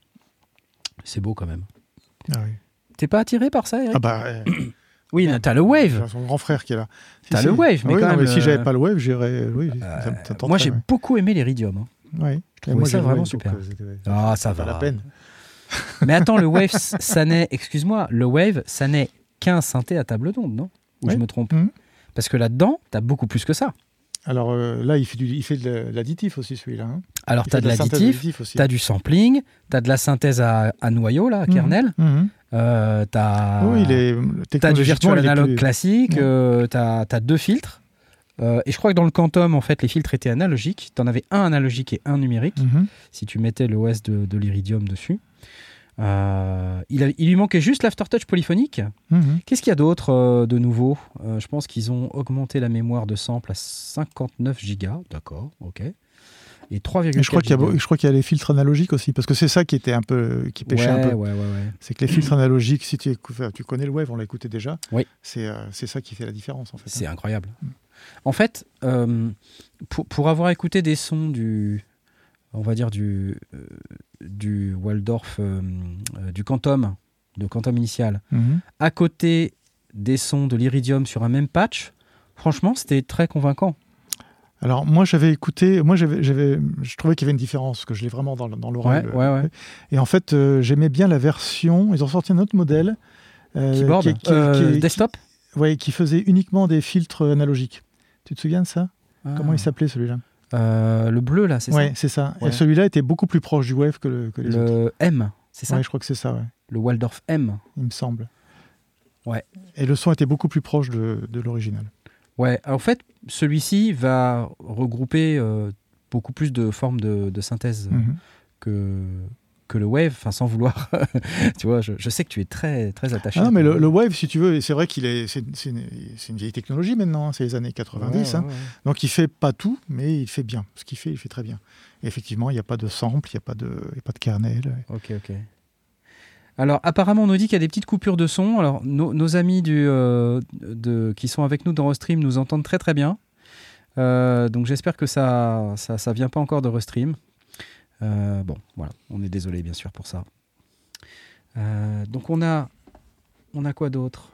C'est beau quand même. Ah, oui. T'es pas attiré par ça, Eric? Ah bah, Oui, mais t'as le Wave. son grand frère qui est là. Si, T'as si. le Wave, mais Oui, quand non, même, si euh, j'avais pas le wave, j'irais. Oui, Euh, me tenterait, moi, j'ai ouais. beaucoup aimé l'Iridium. hein. Ouais. Trouvais moi, ça vraiment super. euh, Ah, ça va. la peine. Mais attends, le Wave, ça n'est, excuse-moi, le Wave, ça n'est qu'un synthé à table d'onde, non? Ou Ouais. je me trompe? Mhm. Parce que là-dedans, t'as beaucoup plus que ça. Alors euh, là, il fait, du, il fait de l'additif aussi, celui-là. hein. Alors, t'as fait de l'additif, additif aussi. t'as du sampling, t'as de la synthèse à, à noyau, là, à Mhm. kernel, euh, t'as, Oui, il est t'as du virtual analogue plus- classique, Ouais. euh, t'as, t'as deux filtres. Euh, et je crois que dans le Quantum, en fait, les filtres étaient analogiques. T'en avais un analogique et un numérique. Mhm. si tu mettais l'OS de, de l'Iridium dessus. Euh, il, a- il lui manquait juste l'aftertouch polyphonique. Mhm. Qu'est-ce qu'il y a d'autre euh, de nouveau? Euh, Je pense qu'ils ont augmenté la mémoire de sample à 59 gigas. D'accord, ok. Et 3,4 Et je crois qu'il y, a, gigas. beau- je crois qu'il y a les filtres analogiques aussi, parce que c'est ça qui était un peu, qui pêchait ouais, un peu. ouais, ouais, ouais. C'est que les filtres analogiques, si tu, écoutes- tu connais le wave, on l'a écouté déjà. Oui. C'est c'est ça qui fait la différence en fait. C'est hein. incroyable. En fait, pour, pour avoir écouté des sons du, on va dire du, euh, du Waldorf, euh, euh, du Quantum, de Quantum initial, Mhm. à côté des sons de l'Iridium sur un même patch, franchement, c'était très convaincant. Alors moi j'avais écouté, moi j'avais, j'avais, je trouvais qu'il y avait une différence, que je l'ai vraiment dans, le- dans l'oreille. Ouais, ouais, ouais. Et en fait, euh, j'aimais bien la version. Ils ont sorti un autre modèle. euh, Keyboard, qui, qui- euh, qui- desktop. ouais, qui faisait uniquement des filtres analogiques. Tu te souviens de ça? Comment il s'appelait celui-là? Euh, Le bleu là, c'est Ouais, c'est ça. Ouais. Et celui-là était beaucoup plus proche du wave que, le- que ça les autres. Le M, c'est ça Ouais, je crois que c'est ça, ouais, Le Waldorf M. il me semble. Ouais. Et le son était beaucoup plus proche de, de l'original. Ouais, en fait, celui-ci va regrouper euh, beaucoup plus de formes de, de synthèse Mhm. que, que le Wave, enfin sans vouloir. tu vois, je, je sais que tu es très, très attaché. Ah non, mais le, le Wave, si tu veux, c'est vrai qu'il est, c'est, c'est une, c'est une vieille technologie maintenant, hein, c'est les années 90. Ouais, hein. ouais, ouais. Donc il fait pas tout, mais il fait bien. Ce qu'il fait, il fait très bien. Et effectivement, il n'y a pas de sample, il n'y a pas de, y a pas de kernel. Ok, ok. Alors, apparemment, on nous dit qu'il y a des petites coupures de son. Alors, nos, nos amis du, euh, de, qui sont avec nous dans Restream nous entendent très très bien. Euh, donc, j'espère que ça, ça, ça vient pas encore de Restream. Euh, bon, voilà, on est désolé bien sûr pour ça. Euh, donc, on a, on a quoi d'autre?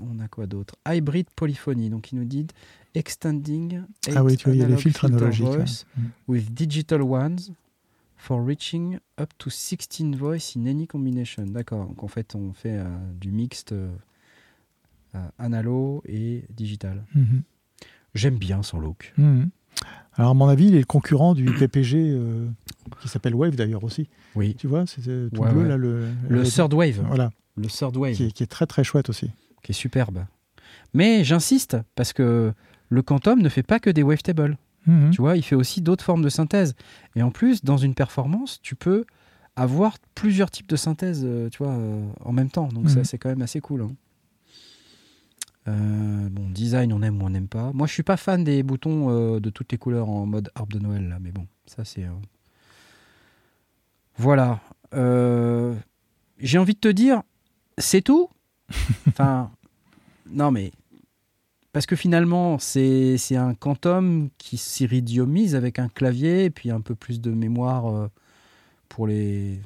On a quoi d'autre? Hybrid polyphonie. Donc, il nous dit extending. Ah oui, tu vois, il y a analog filtres analogiques. voice Mm. with digital ones for reaching up to 16 voice in any combination. D'accord, donc en fait on fait euh, du mixte analo et digital. Mhm. J'aime bien son look. Mhm. Alors, à mon avis, il est le concurrent du PPG euh, qui s'appelle Wave d'ailleurs aussi. Oui. Tu vois, c'est euh, tout Ouais, bleu ouais. là. Le, Le third wave, Voilà, le third wave, qui est, qui est très très chouette aussi. qui est superbe. Mais j'insiste parce que le Quantum ne fait pas que des wavetables. Mhm. Tu vois, il fait aussi d'autres formes de synthèse. Et en plus, dans une performance, tu peux avoir plusieurs types de synthèse, euh, tu vois, euh, en même temps. Donc ça, Mhm. c'est quand même assez cool. hein. Euh, bon, design, on aime ou on n'aime pas. Moi, je suis pas fan des boutons euh, de toutes les couleurs en mode arbre de Noël, là. Mais bon, ça, c'est... euh, Voilà. J'ai envie de te dire, c'est tout? Enfin, non, mais... Parce que finalement, c'est un quantum qui s'iridiomise avec un clavier et puis un peu plus de mémoire pour les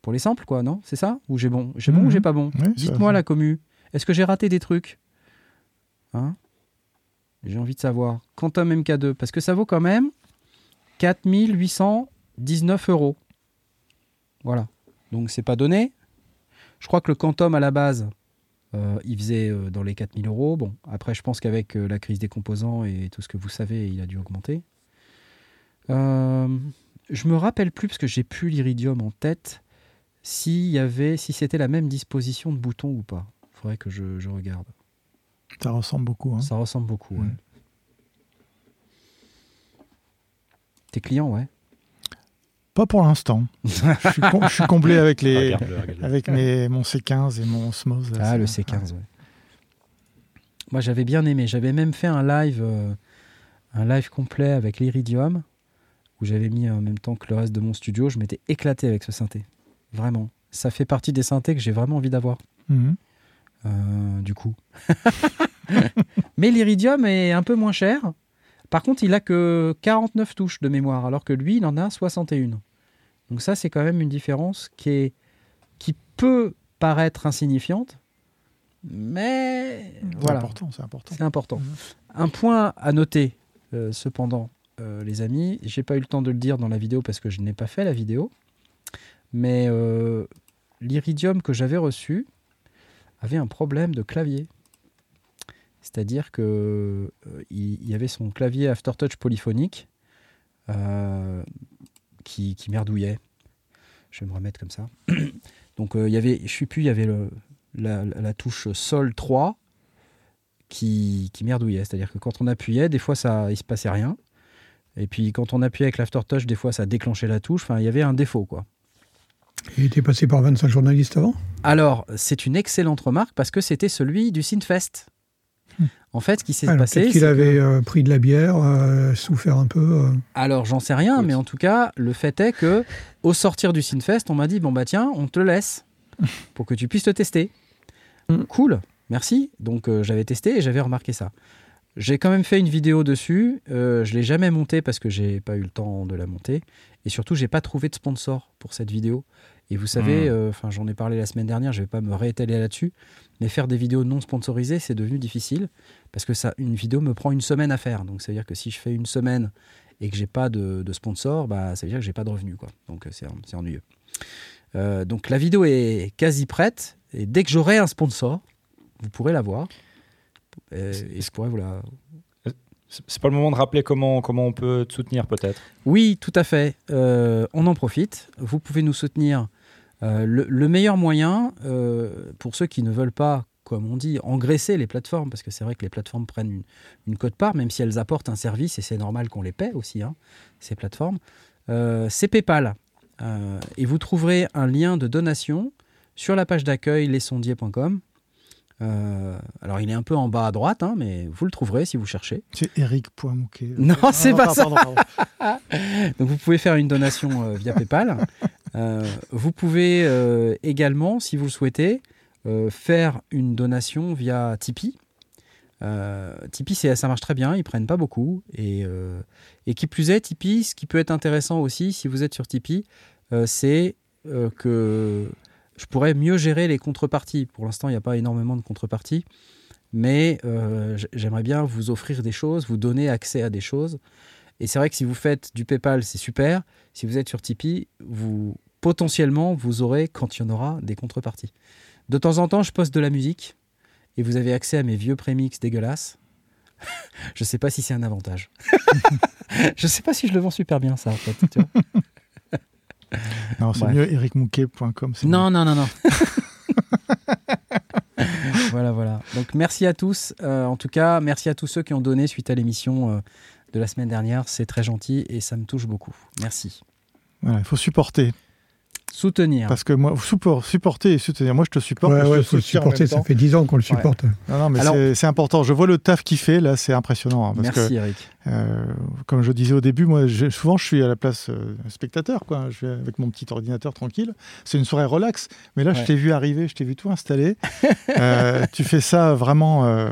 pour les samples, quoi, non? C'est ça? Ou j'ai bon? J'ai bon ou Mhm. j'ai pas bon? Dites-moi la commu. Est-ce que j'ai raté des trucs? Hein J'ai envie de savoir. Quantum MK2, parce que ça vaut quand même 4819 euros. Voilà. Donc c'est pas donné. Je crois que le Quantum à la base, euh, il faisait euh, dans les 4000 euros. Bon, après, je pense qu'avec euh, la crise des composants et tout ce que vous savez, il a dû augmenter. Je me rappelle plus, parce que j'ai plus l'Iridium en tête, s'il y avait, si c'était la même disposition de boutons ou pas. Il faudrait que je regarde. Ça ressemble beaucoup. hein. Ça ressemble beaucoup, ouais. Mm. Tes clients, ouais. Pas pour l'instant. je, suis com- je suis comblé avec les, Regarde-le, regarde-le. avec mes, mon C15 et mon Osmose. Ah, le C15, ouais. Moi, j'avais bien aimé. J'avais même fait un live, euh, un live complet avec l'Iridium, où j'avais mis en même temps que le reste de mon studio. Je m'étais éclaté avec ce synthé. Vraiment. Ça fait partie des synthés que j'ai vraiment envie d'avoir, Mhm. Euh, du coup. Mais l'Iridium est un peu moins cher. Par contre, il a que 49 touches de mémoire, alors que lui, il en a 61. Donc ça, c'est quand même une différence qui, est, qui peut paraître insignifiante, mais C'est voilà, important, c'est important. c'est important. Mhm. Un point à noter, euh, cependant, euh, les amis, j'ai pas eu le temps de le dire dans la vidéo parce que je n'ai pas fait la vidéo, mais l'Iridium que j'avais reçu avait un problème de clavier. C'est-à-dire que euh, y avait son clavier Aftertouch polyphonique euh, qui, merdouillait. Je vais me remettre comme ça. Donc euh, il y avait, je sais plus, il y avait la touche Sol 3 qui, qui merdouillait. C'est-à-dire que quand on appuyait, des fois ça, il se passait rien. Et puis quand on appuyait avec l'Aftertouch, des fois ça déclenchait la touche. Enfin, il y avait un défaut quoi. Il était passé par 25 journalistes avant? Alors, c'est une excellente remarque parce que c'était celui du Synfest. Hmm. En fait, ce qui s'est passé, qu'il que- avait euh, pris de la bière, euh, souffert un peu. euh. Alors, j'en sais rien, mais en tout cas, le fait est que au sortir du Synfest, on m'a dit bon bah tiens, on te le laisse pour que tu puisses te tester. Mm. Cool, merci. Donc j'avais testé et j'avais remarqué ça. J'ai quand même fait une vidéo dessus. Euh, je l'ai jamais montée parce que j'ai pas eu le temps de la monter et surtout j'ai pas trouvé de sponsor pour cette vidéo. Et vous savez, Mm. euh, j'en ai parlé la semaine dernière, je vais pas me réétaler là-dessus, mais faire des vidéos non sponsorisées, c'est devenu difficile parce que ça, une vidéo me prend une semaine à faire. Donc ça veut dire que si je fais une semaine et que j'ai pas de, de sponsor, bah, ça veut dire que j'ai pas de revenus. Quoi. Donc c'est c'est ennuyeux. Euh, donc la vidéo est quasi prête et dès que j'aurai un sponsor, vous pourrez la voir. Euh, et je pourrais vous la. C'est pas le moment de rappeler comment, comment on peut te soutenir, peut-être? Oui, tout à fait. Euh, on en profite. Vous pouvez nous soutenir. Euh, le, le meilleur moyen, euh, pour ceux qui ne veulent pas comme on dit, engraisser les plateformes, parce que c'est vrai que les plateformes prennent une, une cote-part, même si elles apportent un service, et c'est normal qu'on les paie aussi, hein, ces plateformes, c'est PayPal. Et vous trouverez un lien de donation sur la page d'accueil lesondiers.com. Euh, alors, il est un peu en bas à droite, hein, mais vous le trouverez si vous cherchez. C'est Eric.mouquet. Non, c'est pas ça. pardon, pardon. Donc vous pouvez faire une donation euh, via PayPal. Euh, vous pouvez également, si vous le souhaitez, faire une donation via Tipeee. Tipeee, ça marche très bien, ils prennent pas beaucoup. Et, et qui plus est, Tipeee, ce qui peut être intéressant aussi, si vous êtes sur Tipeee, c'est que je pourrais mieux gérer les contreparties. Pour l'instant, il n'y a pas énormément de contreparties. Mais euh, j'aimerais bien vous offrir des choses, vous donner accès à des choses. Et c'est vrai que si vous faites du PayPal, c'est super. Si vous êtes sur Tipeee, vous potentiellement vous aurez, quand il y en aura, des contreparties. De temps en temps, je poste de la musique et vous avez accès à mes vieux prémix dégueulasses. je sais pas si c'est un avantage. je sais pas si je le vends super bien ça. Non, c'est mieux ericmouquet.com. Non, non, non, non. voilà, voilà. Donc merci à tous. Euh, en tout cas, merci à tous ceux qui ont donné suite à l'émission euh, de la semaine dernière. C'est très gentil et ça me touche beaucoup. Merci. Voilà, il faut supporter. Soutenir. Parce que moi, support, supporter et soutenir. Moi, je te supporte. Ouais, je ouais, te faut le supporter. Ça temps. fait 10 ans qu'on le supporte. Non, non, mais c'est- c'est important. Je vois le taf qu'il fait, là, c'est impressionnant. hein, parce Merci que, Eric. Euh, comme je disais au début, moi, je- souvent, je suis à la place euh, spectateur, quoi. Je suis avec mon petit ordinateur tranquille. C'est une soirée relax. Mais là, Ouais. je t'ai vu arriver, je t'ai vu tout installer. Euh, tu fais ça vraiment.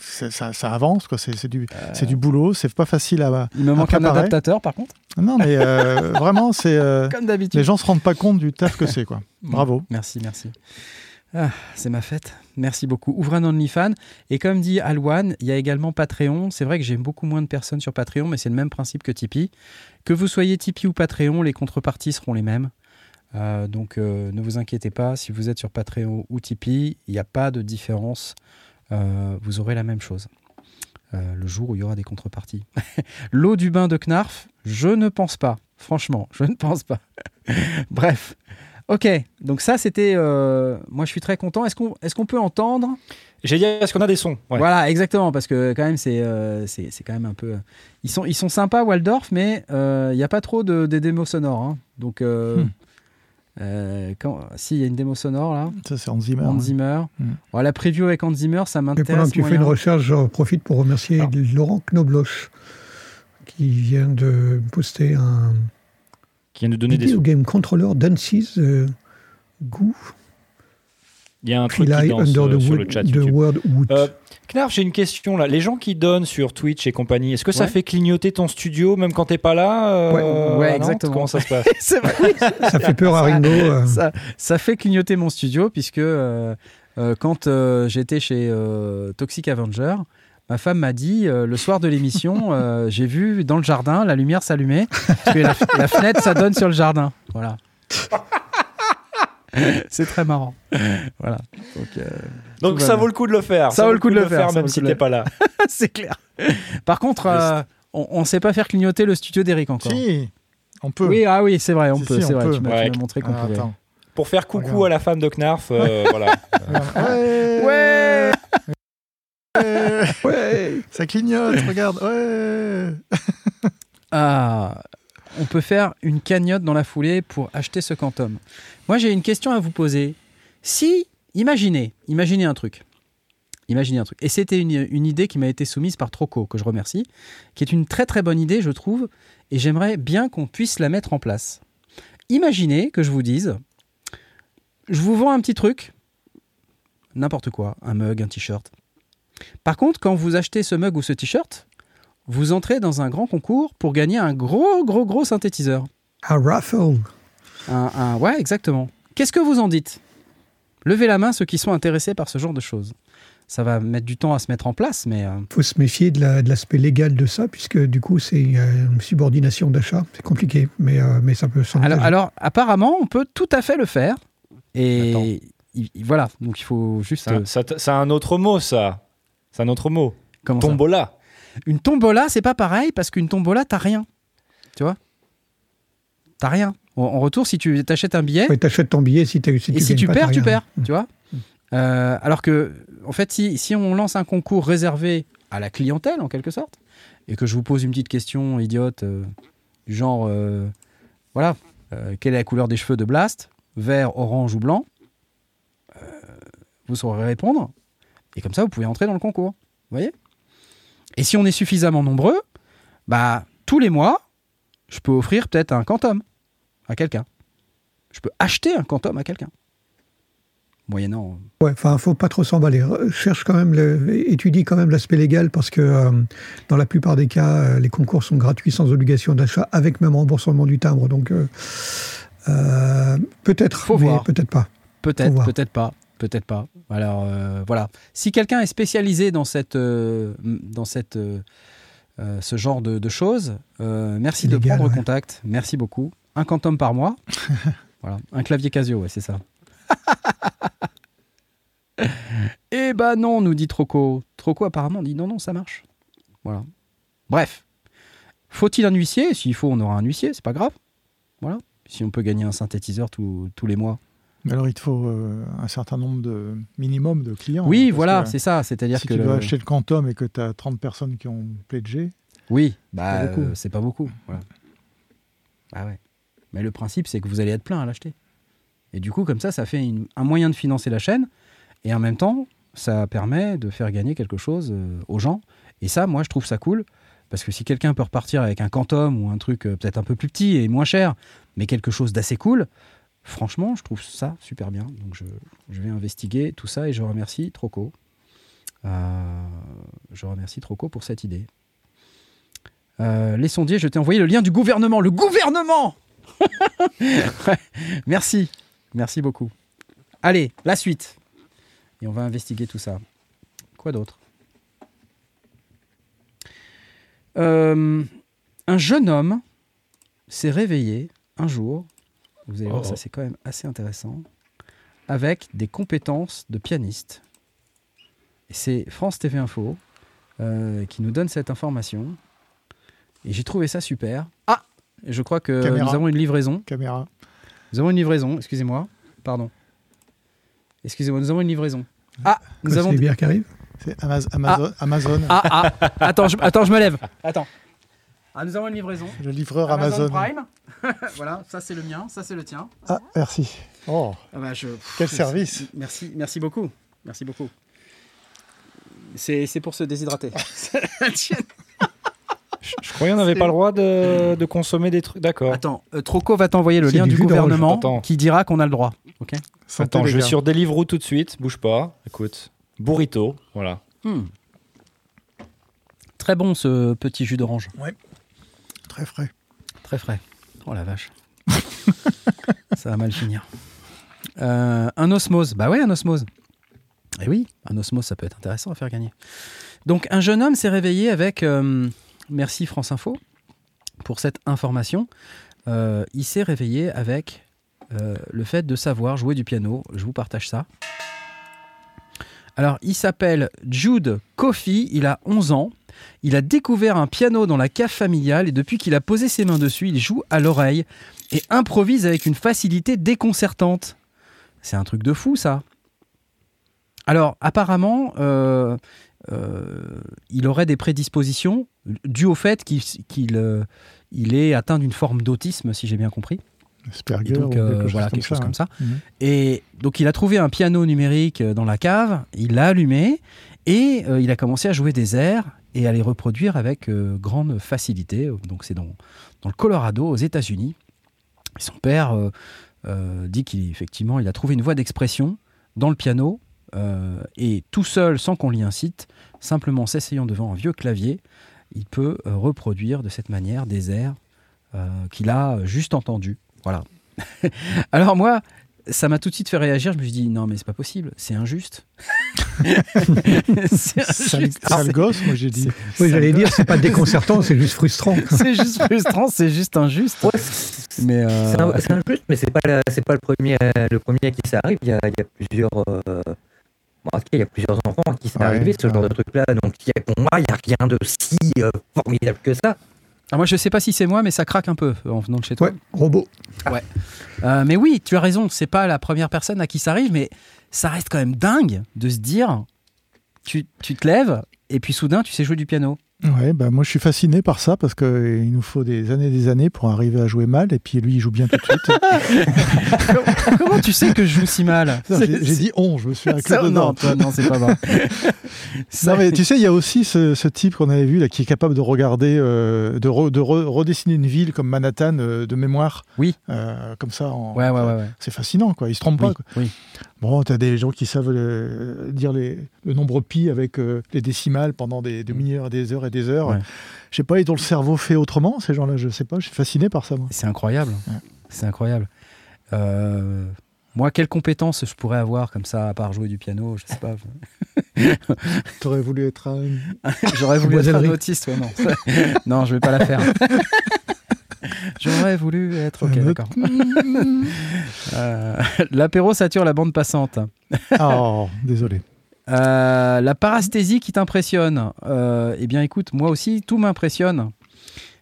ça, ça avance, quoi. C'est du, c'est du boulot. C'est pas facile à. Il me manque un adaptateur par contre. Non, mais vraiment, c'est. Comme d'habitude. les gens se rendent pas compte du taf que c'est, quoi. Bravo. Merci, merci. Ah, c'est ma fête. Merci beaucoup. Ouvrez un OnlyFans. Et comme dit Alwan, il y a également Patreon. C'est vrai que j'ai beaucoup moins de personnes sur Patreon, mais c'est le même principe que Tipeee. Que vous soyez Tipeee ou Patreon, les contreparties seront les mêmes. Euh, donc euh, ne vous inquiétez pas, si vous êtes sur Patreon ou Tipeee, il n'y a pas de différence. Euh, vous aurez la même chose. Le jour où il y aura des contreparties. L'eau du bain de Knarf, je ne pense pas. Franchement, je ne pense pas. Bref. Ok, donc ça c'était. euh, moi je suis très content. Est-ce qu'on est qu'on peut entendre? J'ai dit, est-ce qu'on a des sons? Ouais. Voilà, exactement, parce que quand même c'est euh, c'est c'est quand même un peu. Ils sont, ils sont sympas, Waldorf, mais euh, il n'y a pas trop de, des démos sonores. hein. Donc, euh, Hmm. euh, quand, si, il y a une démo sonore là. Ça, c'est Hans Zimmer. Hans. Zimmer. Hmm. Bon, la preview avec Hans Zimmer, ça m'intéresse. pendant que tu fais moyen. une recherche, j'en profite pour remercier Alors. Laurent Knobloch qui vient de poster un Qui vient de donner des. Game Controller Dances euh, Goo Il y a un truc qui danse Under euh, the, sur Wood, le chat the YouTube. Word Wood. Euh, Knarf, j'ai une question là. Les gens qui donnent sur Twitch et compagnie, est-ce que ça Ouais. fait clignoter ton studio même quand t'es pas là euh, Ouais, exactement. Comment ça se passe c'est vrai. ça fait peur à Ringo. euh. ça, ça fait clignoter mon studio puisque euh, euh, quand euh, j'étais chez euh, Toxic Avenger, ma femme m'a dit euh, le soir de l'émission, euh, j'ai vu dans le jardin la lumière s'allumer la, la fenêtre ça donne sur le jardin. Voilà. C'est très marrant. Voilà. Donc, euh, Donc ça vaut le coup de le faire. Ça vaut le coup de le faire, même si t'es pas là. c'est clair. Par contre, euh, on ne sait pas faire clignoter le studio d'Eric encore. Si, on peut. Oui, ah oui, c'est vrai, on Si, peut. si, c'est vrai. peut. Tu m'as Ouais. montré qu'on Ah, pouvait. attends. Pour faire coucou Regarde. à la femme de Knarf, euh, voilà. Ouais, Ouais. Ouais. Ça clignote, regarde. Ouais. Ah, on peut faire une cagnotte dans la foulée pour acheter ce quantum. Moi, j'ai une question à vous poser. Si, imaginez, imaginez un truc. Imaginez un truc. Et c'était une, une idée qui m'a été soumise par Troco, que je remercie, qui est une très très bonne idée, je trouve, et j'aimerais bien qu'on puisse la mettre en place. Imaginez que je vous dise, je vous vends un petit truc, n'importe quoi, un mug, un t-shirt. Par contre, quand vous achetez ce mug ou ce t-shirt, vous entrez dans un grand concours pour gagner un gros, gros, gros synthétiseur. Un raffle. Un, un- ouais, exactement. Qu'est-ce que vous en dites? Levez la main ceux qui sont intéressés par ce genre de choses. Ça va mettre du temps à se mettre en place, mais euh, Il faut se méfier de la- de l'aspect légal de ça, puisque du coup, c'est euh, une subordination d'achat. C'est compliqué, mais, euh, mais ça peut alors, alors, apparemment, on peut tout à fait le faire. Et il- il- voilà, donc il faut juste. Ça, euh, ça- C'est un autre mot, ça. C'est un autre mot. comment ça Tombola. Une tombola, c'est pas pareil parce qu'une tombola, t'as rien. Tu vois T'as rien. En, en retour, si tu t'achètes un billet, Ouais, t'achètes ton billet si, t'as- si et tu si gagnes tu pas, perds, t'as tu rien. perds. Tu vois Euh, alors que, en fait, si, si on lance un concours réservé à la clientèle, en quelque sorte, et que je vous pose une petite question idiote, euh, du genre, euh, voilà, euh, quelle est la couleur des cheveux de Blast Vert, orange ou blanc Euh, Vous saurez répondre. Et comme ça, vous pouvez entrer dans le concours. Vous voyez? Et si on est suffisamment nombreux, bah, tous les mois, je peux offrir peut-être un quantum à quelqu'un. Je peux acheter un quantum à quelqu'un. Moyennant. Ouais, enfin, faut pas trop s'emballer. Re- Cherche quand même, le, étudie quand même l'aspect légal parce que euh, dans la plupart des cas, euh, les concours sont gratuits sans obligation d'achat, avec même remboursement du timbre. Donc, euh, euh, peut-être, Faut mais voir. peut-être pas. Peut-être, peut-être pas, peut-être pas. Alors euh, voilà. Si quelqu'un est spécialisé dans cette, euh, dans cette, euh, ce genre de, de choses, merci de légal, prendre ouais. contact. Merci beaucoup. Un quantum par mois. voilà. Un clavier Casio, ouais, c'est ça. Eh ben non, nous dit Troco. Troco apparemment dit non, non, ça marche. Voilà. Bref. Faut-il un huissier? S'il faut, on aura un huissier, c'est pas grave. Voilà. Si on peut gagner un synthétiseur tous les mois. Mais alors, il te faut euh, un certain nombre de minimum de clients. Oui, hein, voilà, c'est ça. C'est-à-dire Si que tu le- dois acheter le Quantum et que tu as 30 personnes qui ont pledgé, oui, bah euh, c'est pas beaucoup. Voilà. Ah ouais. Mais le principe, c'est que vous allez être plein à l'acheter. Et du coup, comme ça, ça fait une- un moyen de financer la chaîne. Et en même temps, ça permet de faire gagner quelque chose euh, aux gens. Et ça, moi, je trouve ça cool. Parce que si quelqu'un peut repartir avec un Quantum ou un truc peut-être un peu plus petit et moins cher, mais quelque chose d'assez cool, franchement, je trouve ça super bien. Donc je, vais investiguer tout ça et je remercie Troco. Euh, je remercie Troco pour cette idée. Euh, les je t'ai envoyé le lien du gouvernement. Le gouvernement Merci. Merci beaucoup. Allez, la suite. Et on va investiguer tout ça. Quoi d'autre? Euh, Un jeune homme s'est réveillé un jour. Vous allez voir, Oh. ça c'est quand même assez intéressant. Avec des compétences de pianiste. C'est France TV Info euh, qui nous donne cette information. Et j'ai trouvé ça super. Ah Je crois que Caméra. nous avons une livraison. caméra. Nous avons une livraison, excusez-moi. Pardon. Excusez-moi, nous avons une livraison. Ah, nous avons. C'est bières qui arrivent? C'est Amaz- Amazon. Amazon. Ah, ah, attends, je, attends, je me lève. Attends. Ah, nous avons une livraison. Le livreur Amazon, Amazon. Prime. voilà, ça c'est le mien, ça c'est le tien. Ah, merci. Oh, Ah bah, je- quel service. Merci, merci beaucoup. Merci beaucoup. C'est c'est pour se déshydrater. Je croyais qu'on n'avait pas le droit de, de consommer des trucs. D'accord. Attends, euh, Troco va t'envoyer le lien du gouvernement qui dira qu'on a le droit. Ok? Attends, je vais sur Deliveroo tout de suite. Bouge pas. Écoute. Burrito. Voilà. Hmm. Très bon ce petit jus d'orange. Très frais. Très frais. Oh la vache. Ça va mal finir. Euh, un osmose. Bah ouais, un osmose. Et oui, un osmose, ça peut être intéressant à faire gagner. Donc, un jeune homme s'est réveillé avec. euh, merci France Info pour cette information. Euh, il s'est réveillé avec le fait de savoir jouer du piano. Je vous partage ça. Alors, il s'appelle Jude Coffey, il a 11 ans. Il a découvert un piano dans la cave familiale et depuis qu'il a posé ses mains dessus, il joue à l'oreille et improvise avec une facilité déconcertante. C'est un truc de fou, ça. Alors, apparemment, euh, euh, il aurait des prédispositions dues au fait qu'il euh, il est atteint d'une forme d'autisme, si j'ai bien compris. Asperger donc, euh, quelque voilà, quelque chose ça, comme ça. hein. Mhm. Et donc, il a trouvé un piano numérique dans la cave, il l'a allumé et euh, il a commencé à jouer des airs et à les reproduire avec euh, grande facilité. Donc, c'est dans, le Colorado, aux États-Unis. Son père euh, dit qu'effectivement, il a trouvé une voie d'expression dans le piano et tout seul, sans qu'on l'y incite, simplement s'essayant devant un vieux clavier, il peut reproduire de cette manière des airs qu'il a juste entendus. Voilà. Alors moi, ça m'a tout de suite fait réagir. Je me suis dit non mais c'est pas possible, c'est injuste. c'est Sale, gosse, moi j'ai dit. Oui, j'allais dire, c'est pas déconcertant, c'est juste frustrant. C'est juste frustrant, c'est juste injuste. Ouais, c'est Mais euh, c'est un- injuste, mais c'est pas, la- c'est pas le premier, le premier à qui ça arrive. Il y a, il y a plusieurs, euh, bon, il y a plusieurs enfants à qui c'est Ouais, arrivé ce ouais. genre de truc-là. Donc, pour moi, il n'y a rien de si euh, formidable que ça. Ah, moi, je sais pas si c'est moi, mais ça craque un peu en venant de chez toi. Ouais, robot. Euh, mais oui, tu as raison, c'est pas la première personne à qui ça arrive, mais ça reste quand même dingue de se dire tu, tu te lèves et puis soudain tu sais jouer du piano. Ouais, bah moi je suis fasciné par ça parce qu'il nous faut des années et des années pour arriver à jouer mal et puis lui il joue bien tout de suite. Comment tu sais que je joue si mal? J'ai dit on, je me suis inclus dedans. Non, toi, non, c'est pas vrai. Non, mais tu sais, il y a aussi ce, ce type qu'on avait vu là qui est capable de regarder, euh, de, re- de re- redessiner une ville comme Manhattan euh, de mémoire. Oui. Euh, comme ça. En, Ouais, ouais, ouais. C'est fascinant, quoi. Il se trompe Oui, pas. quoi. oui. Bon, t'as des gens qui savent euh, dire les, le nombre pi avec euh, les décimales pendant des demi-heures, des heures et des heures. Ouais. Je sais pas, ils ont le cerveau fait autrement, ces gens-là. Je sais pas. Je suis fasciné par ça, moi. C'est incroyable. Ouais. C'est incroyable. Euh, moi, quelles compétences je pourrais avoir comme ça, à part jouer du piano Je sais pas. T'aurais voulu être un. J'aurais voulu être un autiste, ouais, non. Non, je vais pas la faire. J'aurais voulu être. Ok, d'accord. Euh, L'apéro sature la bande passante. Oh, désolé. Euh, la parasthésie qui t'impressionne. Euh, eh bien, écoute, moi aussi, tout m'impressionne.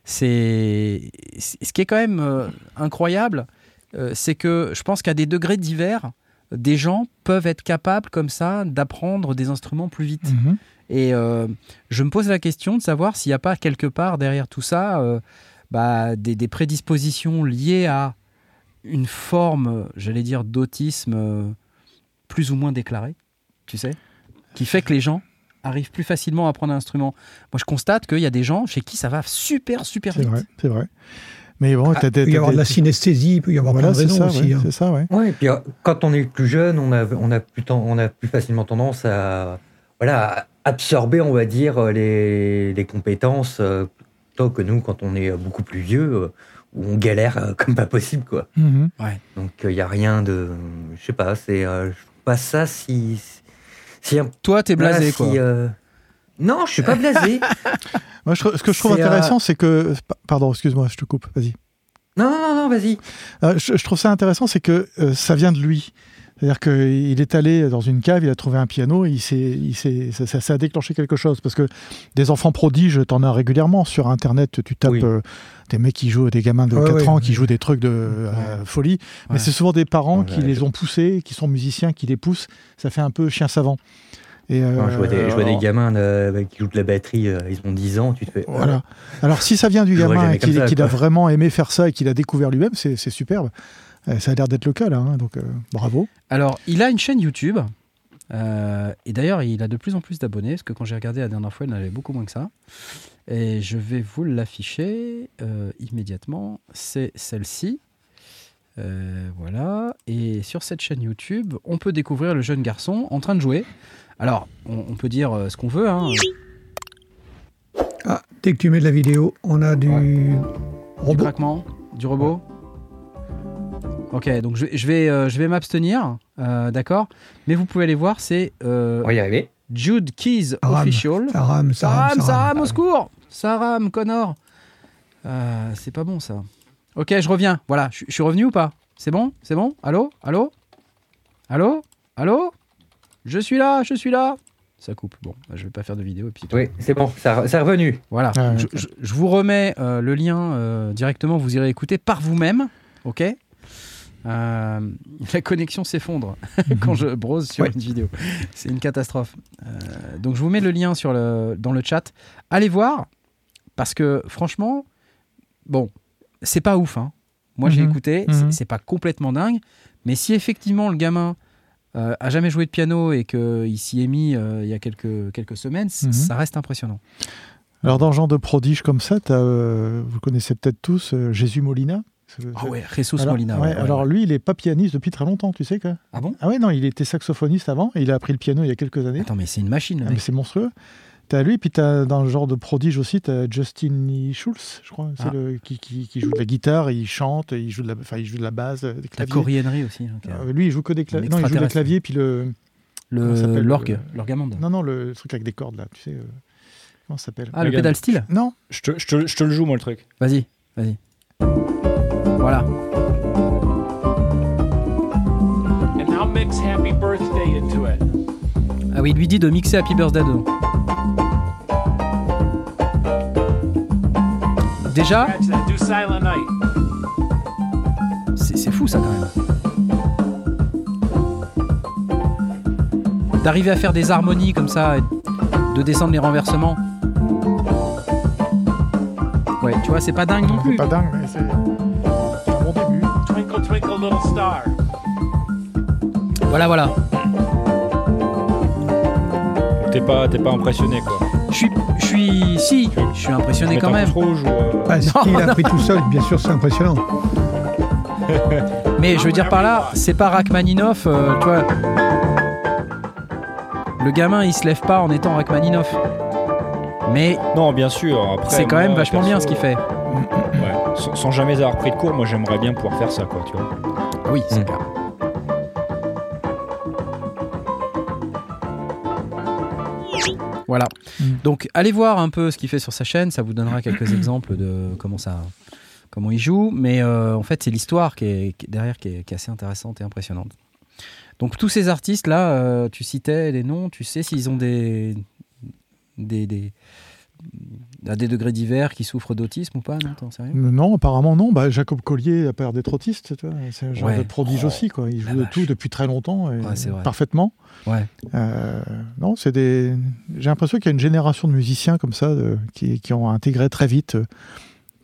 C'est ce qui est quand même euh, incroyable, c'est que je pense qu'à des degrés divers, des gens peuvent être capables comme ça d'apprendre des instruments plus vite. Mhm. Et je me pose la question de savoir s'il n'y a pas quelque part derrière tout ça bah, des, des prédispositions liées à une forme, j'allais dire, d'autisme plus ou moins déclarée, tu sais, qui fait que les gens arrivent plus facilement à apprendre un instrument. Moi, je constate qu'il y a des gens chez qui ça va super, super C'est vite. vrai, c'est vrai. Mais bon, Ah, il peut y avoir de la synesthésie, il peut y avoir Voilà, plein de c'est raisons ça, aussi. ouais, hein. c'est ça, ouais. Ouais, et puis euh, quand on est plus jeune, on a, on a, plus, ten- on a plus facilement tendance à, voilà, à absorber, on va dire, les, les compétences, euh, plutôt que nous, quand on est beaucoup plus vieux, euh, où on galère euh, comme pas possible, quoi. Mhm. Donc il n'y a rien de. Je sais pas, c'est. euh, je trouve pas ça si. si un- Toi, t'es blasé, voilà, quoi. si, euh, Non, je suis pas blasé. Moi, je ce que je trouve euh, intéressant, c'est que. pa- Pardon, excuse-moi, je te coupe, vas-y. non, non, non, vas-y. Euh, je, je trouve ça intéressant, c'est que euh, ça vient de lui. C'est-à-dire qu'il est allé dans une cave, il a trouvé un piano, il s'est, il s'est, ça, ça- ça a déclenché quelque chose. Parce que des enfants prodiges, t'en as régulièrement sur Internet. Tu tapes Oui. euh, des mecs qui jouent, des gamins de Ouais, 4 ouais. ans qui jouent des trucs de euh, folie. Mais Ouais. c'est souvent des parents Ouais, qui ouais. les ont poussés, qui sont musiciens, qui les poussent. Ça fait un peu chien savant. Et, euh, Non, je vois des, je vois des alors- gamins euh, qui jouent de la batterie, euh, ils ont 10 ans, tu te fais. euh, Voilà. Alors, si ça vient du gamin ça, qu'il a vraiment aimé faire ça et qu'il a découvert lui-même, c'est c'est superbe. Euh, ça a l'air d'être le cas, là. hein, donc, euh, bravo. Alors, il a une chaîne YouTube. euh, et d'ailleurs, il a de plus en plus d'abonnés, parce que quand j'ai regardé la dernière fois, il en avait beaucoup moins que ça. Et je vais vous l'afficher immédiatement. C'est celle-ci. Euh, voilà. Et sur cette chaîne YouTube, on peut découvrir le jeune garçon en train de jouer. Alors, on, on peut dire euh, ce qu'on veut. Hein. Ah, dès que tu mets de la vidéo, on a du Du robot. craquement, du robot. Ok, donc je, je vais, euh, je vais m'abstenir, euh, d'accord Mais vous pouvez aller voir, c'est euh, On va y arriver. Jude Keys Ça rame. Official. Ça rame, ça rame, ça rame. au secours Ça rame, Connor Euh, C'est pas bon ça. Ok, je reviens. Voilà, je je suis revenu ou pas? C'est bon? C'est bon? Allô? Allô? Allô? Allô? Je suis là, je suis là Ça coupe. Bon, bah, je vais pas faire de vidéo et puis. Oui, c'est bon, ça, ça est revenu. Voilà. Ah, je, ok. je- je vous remets euh, le lien euh, directement. Vous irez écouter par vous-même. Ok? Euh, La connexion s'effondre quand je browse sur Ouais. une vidéo. C'est une catastrophe. Euh, donc je vous mets le lien sur le, dans le chat. Allez voir parce que franchement, bon, c'est pas ouf. hein. Moi j'ai Mhm. écouté, c'est- Mhm. c'est pas complètement dingue. Mais si effectivement le gamin euh, a jamais joué de piano et qu'il s'y est mis il y a quelques, quelques semaines, Mhm. ça reste impressionnant. Alors, dans genre de prodige comme ça, vous connaissez peut-être tous Jésus Molina? Ah ouais, Jesus alors, Molina. ouais, ouais, ouais, alors lui, il est pas pianiste depuis très longtemps, tu sais quoi Ah bon? Ah ouais, non, il était saxophoniste avant, et il a appris le piano il y a quelques années. Attends, mais c'est une machine, le Ah, mais c'est monstrueux. T'as lui, puis t'as dans le genre de prodige aussi, t'as Justin Lee Schultz, je crois, c'est Ah. le, qui, qui, qui joue de la guitare, il chante, il joue de la, enfin, il joue de la basse, euh, des La claviers. coriennerie aussi. ok. Euh, lui, il joue que des claviers. Non, il joue des claviers, puis le. Le s'appelle, l'orgue, le- l'orgamande. Non, non, le truc avec des cordes là, tu sais. euh, Comment ça s'appelle? Ah, le pédale style? Non, Je te, je, te, je te le joue, moi, le truc. Vas-y, vas-y. Voilà. And now mix happy birthday into it. Ah oui, il lui dit de mixer Happy Birthday dedans. déjà, Catch that. Do Silent Night. c'est c'est fou ça quand même. D'arriver à faire des harmonies comme ça, et de descendre les renversements. Ouais, tu vois, c'est pas dingue non C'est plus. pas dingue, mais c'est c'est star. Voilà, voilà. T'es pas, t'es pas impressionné quoi. Je suis, je suis, si, je suis impressionné quand même. pouce rouge ou, euh, Bah, ce Non, qu'il a non. pris tout seul, bien sûr, c'est impressionnant. Mais je veux dire par là, c'est pas Rachmaninoff, euh, tu vois. Le gamin, il se lève pas en étant Rachmaninoff. Mais Non, bien sûr. Après, c'est quand moi, même vachement perso, bien ce qu'il fait. ouais, sans, sans jamais avoir pris de cours, moi j'aimerais bien pouvoir faire ça, quoi, tu vois. Oui, c'est Mm. clair. Voilà. Mm. Donc, allez voir un peu ce qu'il fait sur sa chaîne. Ça vous donnera quelques exemples de comment ça, comment il joue. Mais euh, en fait, c'est l'histoire qui est, qui est derrière qui est, qui est assez intéressante et impressionnante. Donc, tous ces artistes là, euh, tu citais les noms. Tu sais s'ils ont des des, des à des degrés divers qui souffrent d'autisme ou pas Non, apparemment non. Bah, Jacob Collier a l'air d'être autiste. C'est un genre Ouais. de prodige Oh, aussi. Quoi. Il joue de tout depuis très longtemps et Ouais, c'est vrai. parfaitement. Ouais. Euh, non, c'est des. J'ai l'impression qu'il y a une génération de musiciens comme ça de- qui, qui ont intégré très vite euh,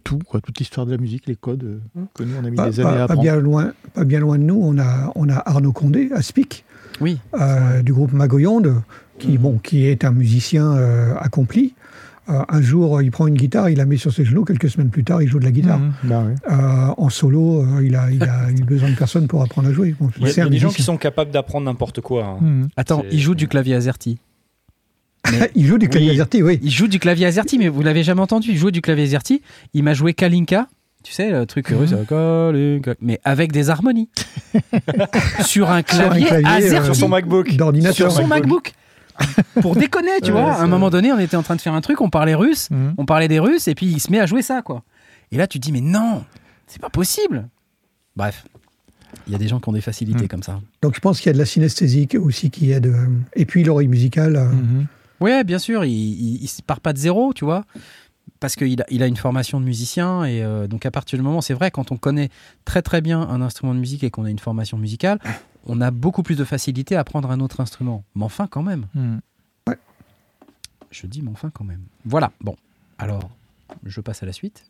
tout, quoi, toute l'histoire de la musique, les codes euh, que nous on a mis Pas, des années pas- à pas bien loin, pas bien loin de nous, on a, on a Arnaud Condé à Spic, Oui. euh, du groupe Magoyonde, qui, Mhm. bon, qui est un musicien euh, accompli. Euh, un jour, il prend une guitare, il la met sur ses genoux. Quelques semaines plus tard, il joue de la guitare. Mhm. Bah ouais. Euh, en solo, euh, il, a, il a eu besoin de personne pour apprendre à jouer. Bon, Il y a, des gens qui sont capables d'apprendre n'importe quoi. hein. Mhm. Attends, il joue du clavier AZERTY. il joue du clavier Oui. AZERTY, oui. Il joue du clavier AZERTY, mais vous l'avez jamais entendu. Il joue du clavier AZERTY. Il m'a joué Kalinka. Tu sais, le truc russe, Kalinka, mais avec des harmonies. sur un clavier, clavier, AZERTY. euh, Sur son MacBook. D'ordinateur. Sur son MacBook. Pour déconner, tu Ouais, vois. À un moment donné, on était en train de faire un truc, on parlait russe, Mhm. on parlait des Russes, et puis il se met à jouer ça, quoi. Et là, tu te dis, mais non, c'est pas possible. Bref, il y a des gens qui ont des facilités Mm. comme ça. Donc je pense qu'il y a de la synesthésie aussi qui aide. euh, Et puis l'oreille musicale. euh, Mhm. Ouais, bien sûr, il, il, il part pas de zéro, tu vois, parce qu'il a, il a une formation de musicien, et euh, donc à partir du moment, c'est vrai, quand on connaît très très bien un instrument de musique et qu'on a une formation musicale, on a beaucoup plus de facilité à apprendre un autre instrument. Mais enfin, quand même. Mhm. Je dis, mais enfin, quand même. Voilà, bon, alors, je passe à la suite.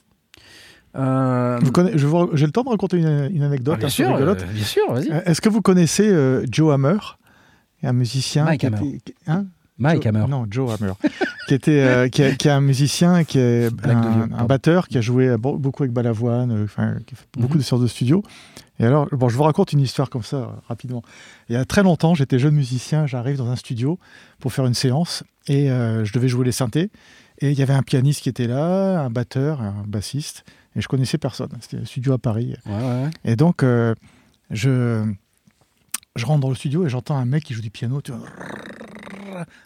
Euh, Vous connaissez- je vous- J'ai le temps de raconter une, une anecdote ah, bien un sûr, euh, bien sûr, vas-y. Euh, Est-ce que vous connaissez euh, Joe Hammer? Un musicien Mike qui Hammer. était- hein? Mike Joe- Hammer. Non, Joe Hammer. Qui, était, euh, qui, est, qui est un musicien, qui est un, vieux, un pardon. batteur, qui a joué be- beaucoup avec Balavoine, euh, enfin, qui a fait beaucoup Mhm. de séances de studio. Et alors, bon, je vous raconte une histoire comme ça, euh, rapidement. Il y a très longtemps, j'étais jeune musicien, j'arrive dans un studio pour faire une séance, et euh, je devais jouer les synthés. Et il y avait un pianiste qui était là, un batteur, un bassiste, et je connaissais personne. C'était un studio à Paris. Ouais, ouais, ouais. Et donc, euh, je, je rentre dans le studio et j'entends un mec qui joue du piano, tu vois,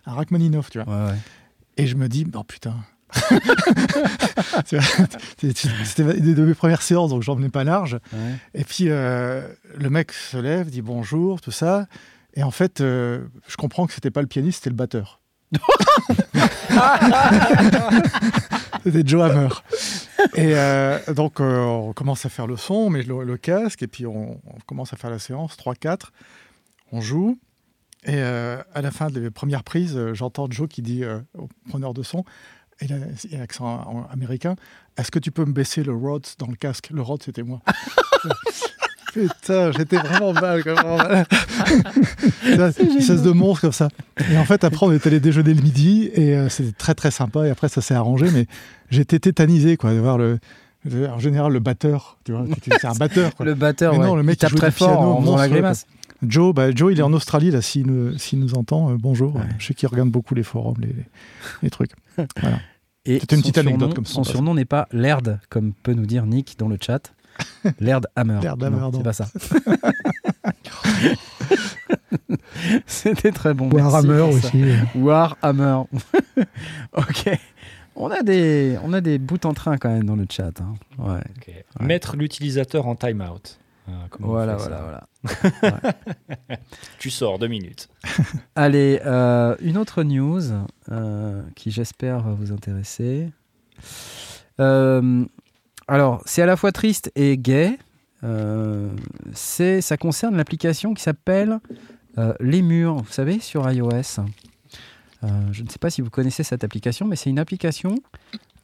un Rachmaninoff, tu vois. ouais. Et je me dis, oh putain. C'était une de mes premières séances, donc j'en venais pas large. Ouais. Et puis, euh, le mec se lève, dit bonjour, tout ça. Et en fait, euh, je comprends que c'était pas le pianiste, c'était le batteur. c'était Joe Hammer. Et euh, donc, on commence à faire le son, on met le, le casque, et puis on, on commence à faire la séance, 3-4. On joue. Et euh, à la fin des premières prises, euh, j'entends Joe qui dit euh, au preneur de son, et là, il a l'accent en- américain, est-ce que tu peux me baisser le Rhodes dans le casque? Le Rhodes, c'était moi. Putain, j'étais vraiment mal. vraiment mal. Une espèce de monstre comme ça. Et en fait, après, on est allé déjeuner le midi et euh, c'était très très sympa. Et après, ça s'est arrangé, mais j'étais tétanisé quoi, de voir le. En général, le batteur, tu vois, c'est un batteur. Quoi. Le batteur, Mais ouais. non, le mec il tape qui joue très fort piano, en faisant la grimace. Joe, bah, Joe, il est en Australie là. S'il nous, s'il nous entend, euh, bonjour. Ouais. Je sais qu'il regarde beaucoup les forums, les, trucs. Voilà. Et C'était une son petite anecdote surnom- comme ça, Son surnom n'est pas Laird, comme peut nous dire Nick dans le chat. Laird Hammer. Laird Non, Hammer, C'est non. pas ça. C'était très bon. Warhammer aussi. Warhammer. ok. On a des, on a des bouts en train quand même dans le chat. hein. Ouais. Ok. Mettre l'utilisateur en timeout. Ah, Voilà, voilà, voilà. Tu sors deux minutes. Allez, euh, une autre news euh, qui j'espère va vous intéresser. Euh, Alors, c'est à la fois triste et. Euh, c'est, ça concerne l'application qui s'appelle Les Murs, vous savez, sur iOS. Je ne sais pas si vous connaissez cette application, mais c'est une application.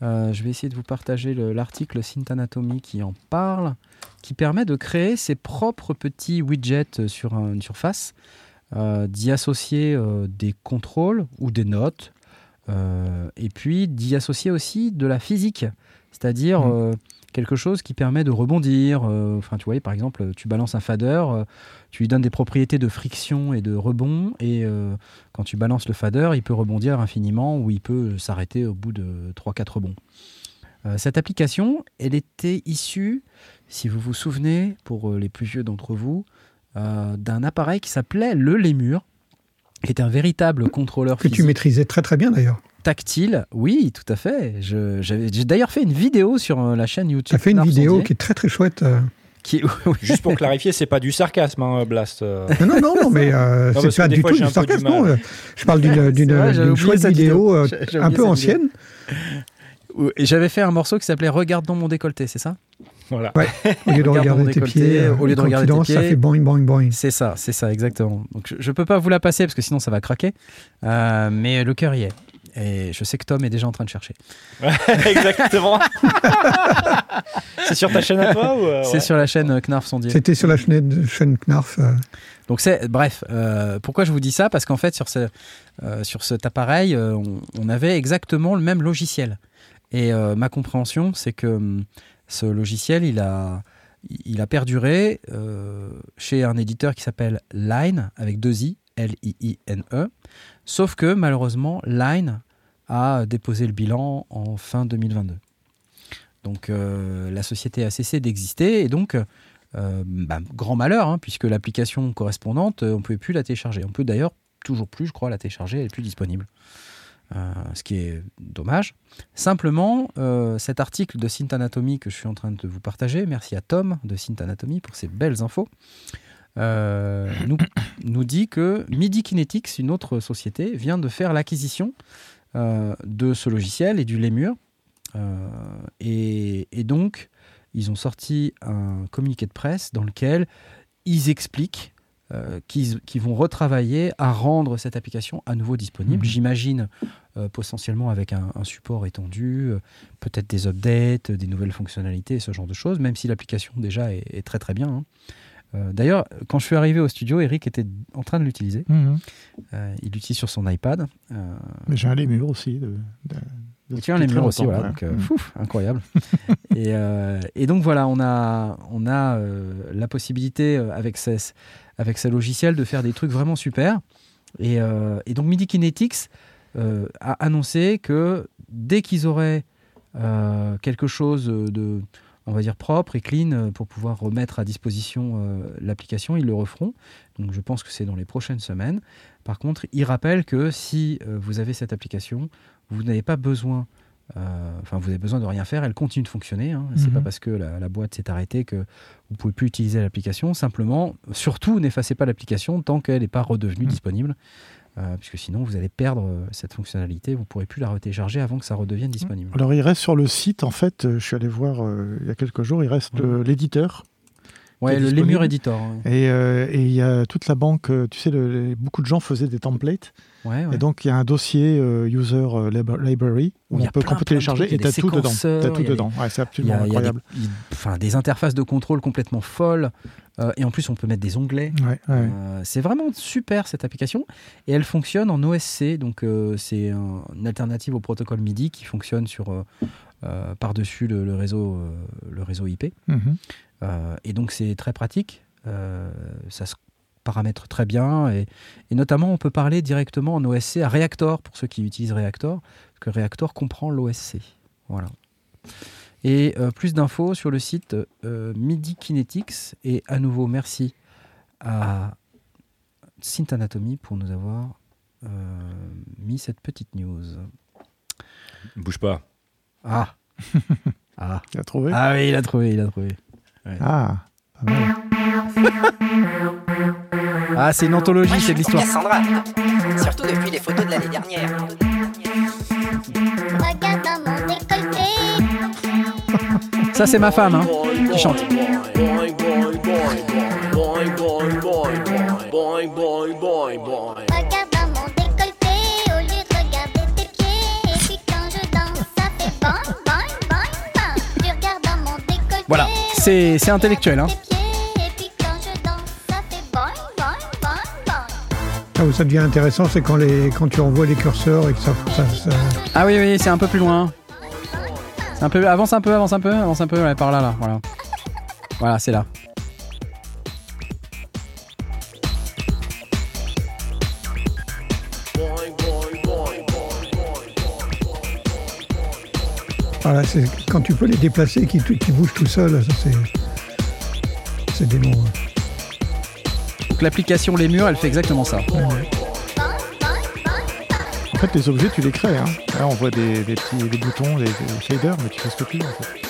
Euh, je vais essayer de vous partager le- l'article Synth Anatomy qui en parle, qui permet de créer ses propres petits widgets sur un- une surface, euh, d'y associer euh, des contrôles ou des notes, euh, et puis d'y associer aussi de la physique, c'est-à-dire Mhm. euh, quelque chose qui permet de rebondir. euh, Enfin, tu vois, par exemple, tu balances un fader, euh, tu lui donnes des propriétés de friction et de rebond, et quand tu balances le fader, il peut rebondir infiniment ou il peut s'arrêter au bout de 3-4 rebonds. Cette application, elle était issue, si vous vous souvenez, pour les plus vieux d'entre vous, euh, d'un appareil qui s'appelait le Lémur, qui était un véritable contrôleur Que tu maîtrisais très très bien d'ailleurs. Tactile. Oui, tout à fait. Je- j'avais- J'ai d'ailleurs fait une vidéo sur euh, la chaîne YouTube. Tu as fait une vidéo Sondier, qui est très très chouette. euh. qui oui, Juste pour clarifier, c'est pas du sarcasme, hein, Blast. euh. Non, non, non, non, mais euh, c'est pas du fois, tout du sarcasme. non, Je parle d'une chouette vidéo un peu ancienne. Et J'avais fait un morceau qui s'appelait Regarde dans mon décolleté, c'est ça? Voilà. Au lieu de Regarde regarder tes décolleté, pieds, au lieu de regarder tes danses, ça pieds. fait boing boing boing. C'est ça, c'est ça, exactement. Donc je, je peux pas vous la passer parce que sinon ça va craquer, Euh, mais le cœur y est. Et je sais que Tom est déjà en train de chercher. Exactement. c'est sur ta chaîne à toi ou euh, C'est ouais sur la chaîne euh, Knarf Sondier. C'était sur la chaîne, chaîne Knarf. euh, Donc c'est bref. euh, pourquoi je vous dis ça? Parce qu'en fait sur ce euh, sur cet appareil, euh, on, on avait exactement le même logiciel. Et euh, ma compréhension, c'est que hum, ce logiciel, il a il a perduré euh, chez un éditeur qui s'appelle Line avec deux i, L I I N E. Sauf que malheureusement, Line a déposé le bilan en fin 2022. Donc euh, la société a cessé d'exister et donc euh, bah, grand malheur, hein, puisque l'application correspondante, euh, on ne pouvait plus la télécharger. On peut d'ailleurs toujours plus, je crois, la télécharger, elle n'est plus disponible. Ce qui est dommage. Simplement, cet article de Synth Anatomy que je suis en train de vous partager, merci à Tom de Synth Anatomy pour ces belles infos, euh, nous, nous dit que MIDI Kinetics, une autre société, vient de faire l'acquisition euh, de ce logiciel et du Lémur. Euh, et, et donc, ils ont sorti un communiqué de presse dans lequel ils expliquent euh, qu'ils qu'ils vont retravailler à rendre cette application à nouveau disponible. Mhm. J'imagine euh, potentiellement avec un, un support étendu, euh, peut-être des updates, des nouvelles fonctionnalités, ce genre de choses, même si l'application déjà est, est très très bien. hein. Euh, D'ailleurs, quand je suis arrivé au studio, Eric était en train de l'utiliser. Mhm. Euh, il l'utilise sur son iPad. Euh, Mais j'ai un lémur aussi. De, de- de- tu as Lemur très aussi, voilà. ouais. Donc, fouf, incroyable. et, et donc voilà, on a, on a la possibilité avec ces, avec ces logiciels de faire des trucs vraiment super. Et, et donc MIDI Kinetics a annoncé que dès qu'ils auraient quelque chose de, on va dire propre et clean euh, pour pouvoir remettre à disposition euh, l'application, ils le referont. Donc je pense que c'est dans les prochaines semaines. Par contre, ils rappellent que si euh, vous avez cette application, vous n'avez pas besoin, euh, enfin vous avez besoin de rien faire, elle continue de fonctionner. Hein. C'est Mhm. pas parce que la, la boîte s'est arrêtée que vous pouvez plus utiliser l'application. Simplement, surtout n'effacez pas l'application tant qu'elle n'est pas redevenue Mhm. disponible, euh, puisque sinon vous allez perdre euh, cette fonctionnalité. Vous pourrez plus la retélécharger avant que ça redevienne disponible. Alors il reste sur le site, en fait, euh, je suis allé voir il y a quelques jours, il reste euh, l'éditeur. Ouais, le disponible. Lemur Editor. Et euh, et il y a toute la banque, euh, tu sais, le- les- beaucoup de gens faisaient des templates. Ouais, ouais. Et donc il y a un dossier euh, User Library Où on peut, qu'on peut télécharger et tu des as tout dedans. tout dedans. Ouais, c'est y absolument a, il y a des, incroyable. il- enfin, des interfaces de contrôle complètement folles. euh, et en plus, on peut mettre des onglets. Ouais, ouais. Euh, c'est vraiment super cette application et elle fonctionne en OSC, donc euh, c'est un- une alternative au protocole MIDI qui fonctionne sur par-dessus le, le réseau, le réseau IP. Mhm. Et donc c'est très pratique, euh, ça se paramètre très bien et, et notamment on peut parler directement en OSC à Reactor pour ceux qui utilisent Reactor, parce que Reactor comprend l'OSC. Voilà. Et euh, plus d'infos sur le site euh, MIDI Kinetics et à nouveau merci à Synth Anatomy pour nous avoir euh, mis cette petite news. Bouge pas. Ah Ah Tu as trouvé Ah oui, il a trouvé, il a trouvé. Ah, pas mal. Ah, c'est une anthologie, c'est de l'histoire. Cassandra. Surtout depuis les photos de l'année dernière. Regarde dans mon décolleté. Ça, c'est ma femme hein, qui chante. Regarde dans mon décolleté au lieu de regarder tes pieds. Et puis quand je danse, ça fait boing, boing, boing, boing. Tu regardes dans mon décolleté. Voilà, c'est intellectuel. Hein. Là où ça devient intéressant, c'est quand, les, quand tu envoies les curseurs et que ça. ça- ça- Ah oui, oui, c'est un peu plus loin. Un peu, avance un peu, avance un peu, avance un peu, ouais, par là, là, voilà. Voilà, c'est là. Voilà, c'est quand tu peux les déplacer, qui, qui bougent tout seul, ça c'est. C'est dément. hein. Donc l'application Les Murs, elle fait exactement ça. En fait, les objets, tu les crées. Hein. Là, on voit des, des petits des boutons, des, des shaders, mais tu fais ce que tu veux. En fait.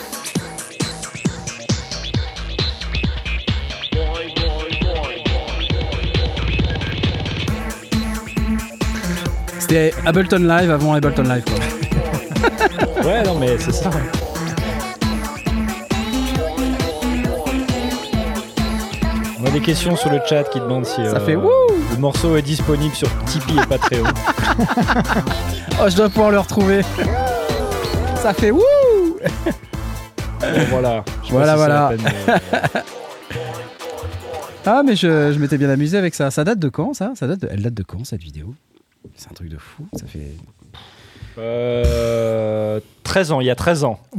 C'était Ableton Live avant Ableton Live, quoi. Ouais, non, mais c'est ça. On a des questions sur le chat qui demandent si Ça euh, fait wouh le morceau est disponible sur Tipeee et Patreon. Oh, je dois pouvoir le retrouver. Ça fait wouh Bon, voilà. Je Voilà, voilà. Ah, mais je, je m'étais bien amusé avec ça. Ça date de quand, ça, ça date de... Elle date de quand, cette vidéo? C'est un truc de fou. Ça fait... Euh, 13 ans, il y a 13 ans.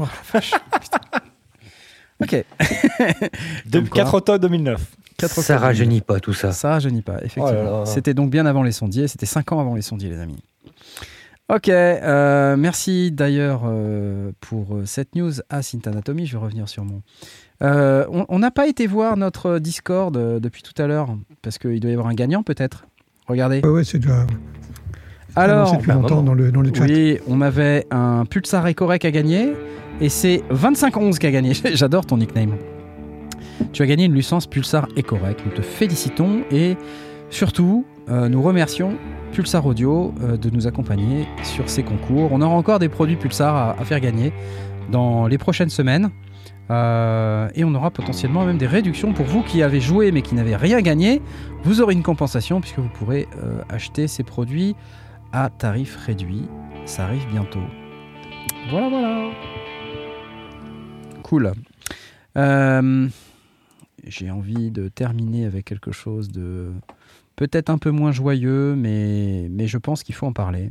Ok. De, Comme quoi. 4 octobre 2009. Quatre Ça octobre. rajeunit pas tout ça. Ça rajeunit pas, effectivement. Oh. C'était donc bien avant les sondiers. C'était 5 ans avant les sondiers, les amis. Ok, euh, merci d'ailleurs euh, pour euh, cette news à Synth Anatomy. Je vais revenir sur mon. Euh, on n'a pas été voir notre Discord euh, depuis tout à l'heure parce qu'il doit y avoir un gagnant peut-être. Regardez. Ouais, ouais, c'est déjà. Alors, depuis bah, longtemps maman. dans le, dans le chat. oui, on avait un Pulsar Ecorec à gagner et c'est 2511 qui a gagné. J'adore ton nickname. Tu as gagné une licence Pulsar Ecorec. Nous te félicitons et surtout, euh, nous remercions Pulsar Audio euh, de nous accompagner sur ces concours. On aura encore des produits Pulsar à, à faire gagner dans les prochaines semaines. Euh, et on aura potentiellement même des réductions pour vous qui avez joué mais qui n'avez rien gagné. Vous aurez une compensation puisque vous pourrez acheter ces produits à tarif réduit. Ça arrive bientôt. Voilà, voilà. Cool. Euh, J'ai envie de terminer avec quelque chose de peut-être un peu moins joyeux, mais, mais je pense qu'il faut en parler.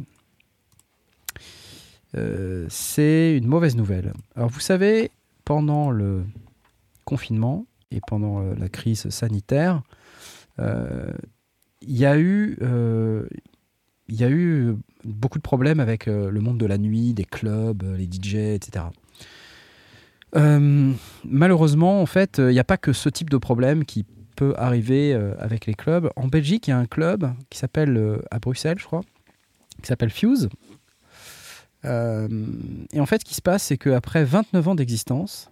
Euh, C'est une mauvaise nouvelle. Alors vous savez, pendant le confinement et pendant euh, la crise sanitaire, euh, il y a eu il y a eu beaucoup de problèmes avec euh, le monde de la nuit, des clubs, euh, les DJ, etc. Euh, malheureusement, en fait, il n'y a pas que ce type de problème qui peut arriver avec les clubs. En Belgique, il y a un club qui s'appelle, à Bruxelles, je crois, qui s'appelle Fuse. Et en fait, ce qui se passe, c'est qu'après 29 ans d'existence,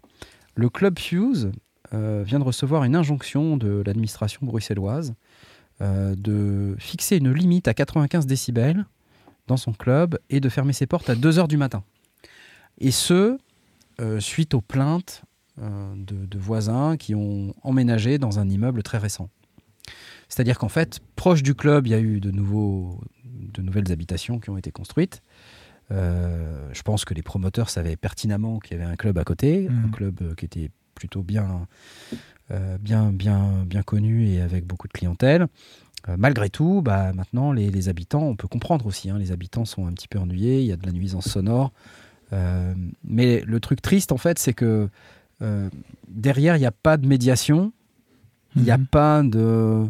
le club Fuse vient de recevoir une injonction de l'administration bruxelloise euh, de fixer une limite à 95 décibels dans son club et de fermer ses portes à 2 heures du matin. Et ce, euh, suite aux plaintes euh, de, de voisins qui ont emménagé dans un immeuble très récent. C'est-à-dire qu'en fait, proche du club, il y a eu de, nouveaux, de nouvelles habitations qui ont été construites. Euh, je pense que les promoteurs savaient pertinemment qu'il y avait un club à côté, un Mhm. club qui était plutôt bien, euh, bien, bien, bien connu et avec beaucoup de clientèle. Euh, malgré tout, bah, maintenant, les, les habitants, on peut comprendre aussi, hein, les habitants sont un petit peu ennuyés, il y a de la nuisance sonore. Euh, mais le truc triste, en fait, c'est que derrière, il n'y a pas de médiation, il n'y a Mhm. pas de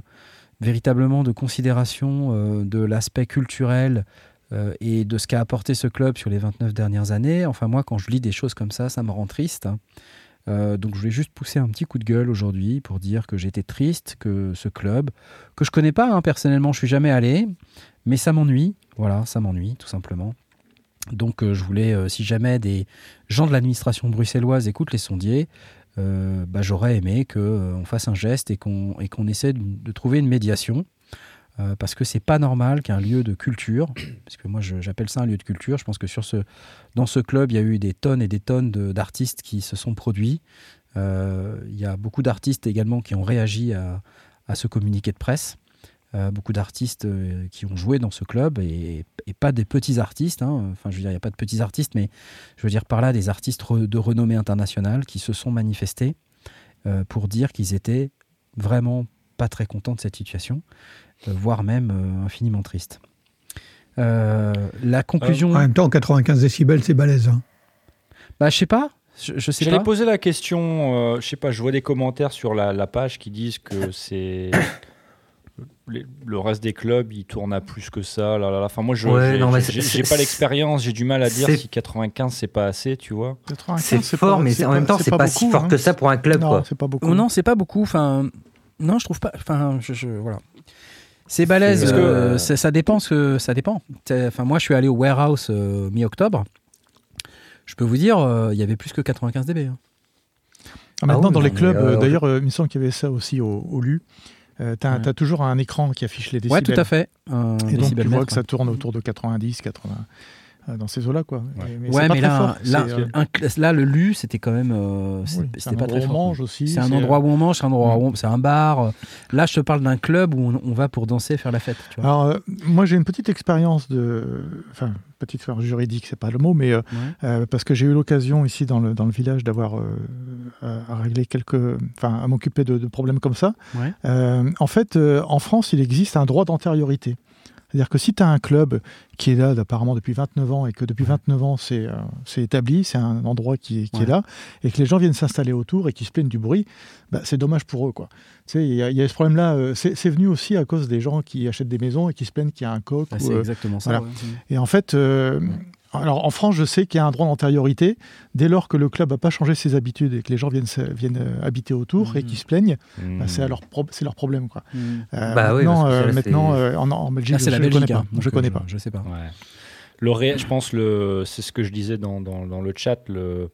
véritablement de considération euh, de l'aspect culturel euh, et de ce qu'a apporté ce club sur les 29 dernières années. Enfin, moi, quand je lis des choses comme ça, ça me rend triste. hein. Euh, donc, je voulais juste pousser un petit coup de gueule aujourd'hui pour dire que j'étais triste que ce club, que je connais pas hein, personnellement, je suis jamais allé, mais ça m'ennuie. Voilà, ça m'ennuie, tout simplement. Donc, euh, je voulais, euh, si jamais des gens de l'administration bruxelloise écoutent les sondiers, bah, j'aurais aimé qu'on fasse un geste et qu'on essaie de trouver une médiation. Euh, parce que c'est pas normal qu'un lieu de culture, parce que moi j'appelle ça un lieu de culture, je pense que sur ce, dans ce club, il y a eu des tonnes et des tonnes d'artistes qui se sont produits. Euh, Il y a beaucoup d'artistes également qui ont réagi à, ce communiqué de presse. Euh, beaucoup d'artistes qui ont joué dans ce club et, pas des petits artistes. hein. Enfin, je veux dire, il n'y a pas de petits artistes, mais je veux dire par là des artistes de renommée internationale qui se sont manifestés pour dire qu'ils étaient vraiment pas très contents de cette situation, voire même euh, infiniment tristes. Euh, la conclusion, En même temps, 95 décibels, c'est balèze. hein. bah, je sais pas, je, je sais J'allais pas. poser la question, euh, je sais pas, je vois des commentaires sur la, la page qui disent que c'est. les- le reste des clubs, ils tournent à plus que ça. Là, là, là. Enfin, moi, je Ouais, j'ai- pas l'expérience, j'ai du mal à dire si 95 c'est pas assez, tu vois. 95, C'est fort, pas- mais en même temps, c'est pas, si beaucoup, fort hein. que ça pour un club. Non, quoi. c'est pas beaucoup. Oh non, c'est pas beaucoup. Enfin, non, je trouve pas. Enfin, je, je- voilà. C'est balèze. Parce que, euh, ça dépend. Ce que, ça dépend. Enfin, moi, je suis allé au warehouse euh, mi-octobre. Je peux vous dire, euh, il y avait plus que 95 dB. hein. Ah, maintenant, oui, dans les clubs, d'ailleurs, euh, il me semble qu'il y avait ça aussi au, au LU. Euh, tu as, Ouais. toujours un écran qui affiche les Ouais, décibels. tout à fait. Et donc, tu vois que ça tourne autour de 90, 80, euh, dans ces eaux-là. Quoi. Ouais. Mais Ouais, là, fort. là, euh, un là, le lu, c'était quand même. euh, c'est- oui, c'est c'était un pas endroit très où on fort. mange aussi. C'est un endroit où on mange, c'est un endroit où on- c'est un bar. euh. Là, je te parle d'un club où on, on va pour danser, faire la fête. Tu vois. Alors, euh, moi, j'ai une petite expérience de. Enfin, petite expérience juridique, c'est pas le mot, mais euh, Ouais. euh, parce que j'ai eu l'occasion ici dans le, dans le village d'avoir euh, à, à régler quelques. Enfin, à m'occuper de, de problèmes comme ça. Ouais. Euh, en fait, euh, en France, il existe un droit d'antériorité. C'est-à-dire que si tu as un club qui est là apparemment depuis 29 ans et que depuis 29 ans c'est euh, établi, c'est un endroit qui, est- qui Ouais. est là, et que les gens viennent s'installer autour et qui se plaignent du bruit, bah, c'est dommage pour eux. Il y, a- il y a ce problème-là, euh, c'est venu aussi à cause des gens qui achètent des maisons et qui se plaignent qu'il y a un coq. Bah, c'est euh, exactement ça. voilà. ouais. et en fait, euh, alors en France, je sais qu'il y a un droit d'antériorité. Dès lors que le club n'a pas changé ses habitudes et que les gens viennent, se- viennent euh, habiter autour et Mhm. qui se plaignent, bah, c'est leur, pro- c'est leur problème. Quoi. Mm. Euh, Bah maintenant, euh, là, maintenant c'est- euh, en, en Belgique, Là, je ne connais pas. hein, je connais pas. Je sais pas. Ouais. Le ré- je pense le, c'est ce que je disais dans, dans, dans le chat. Le,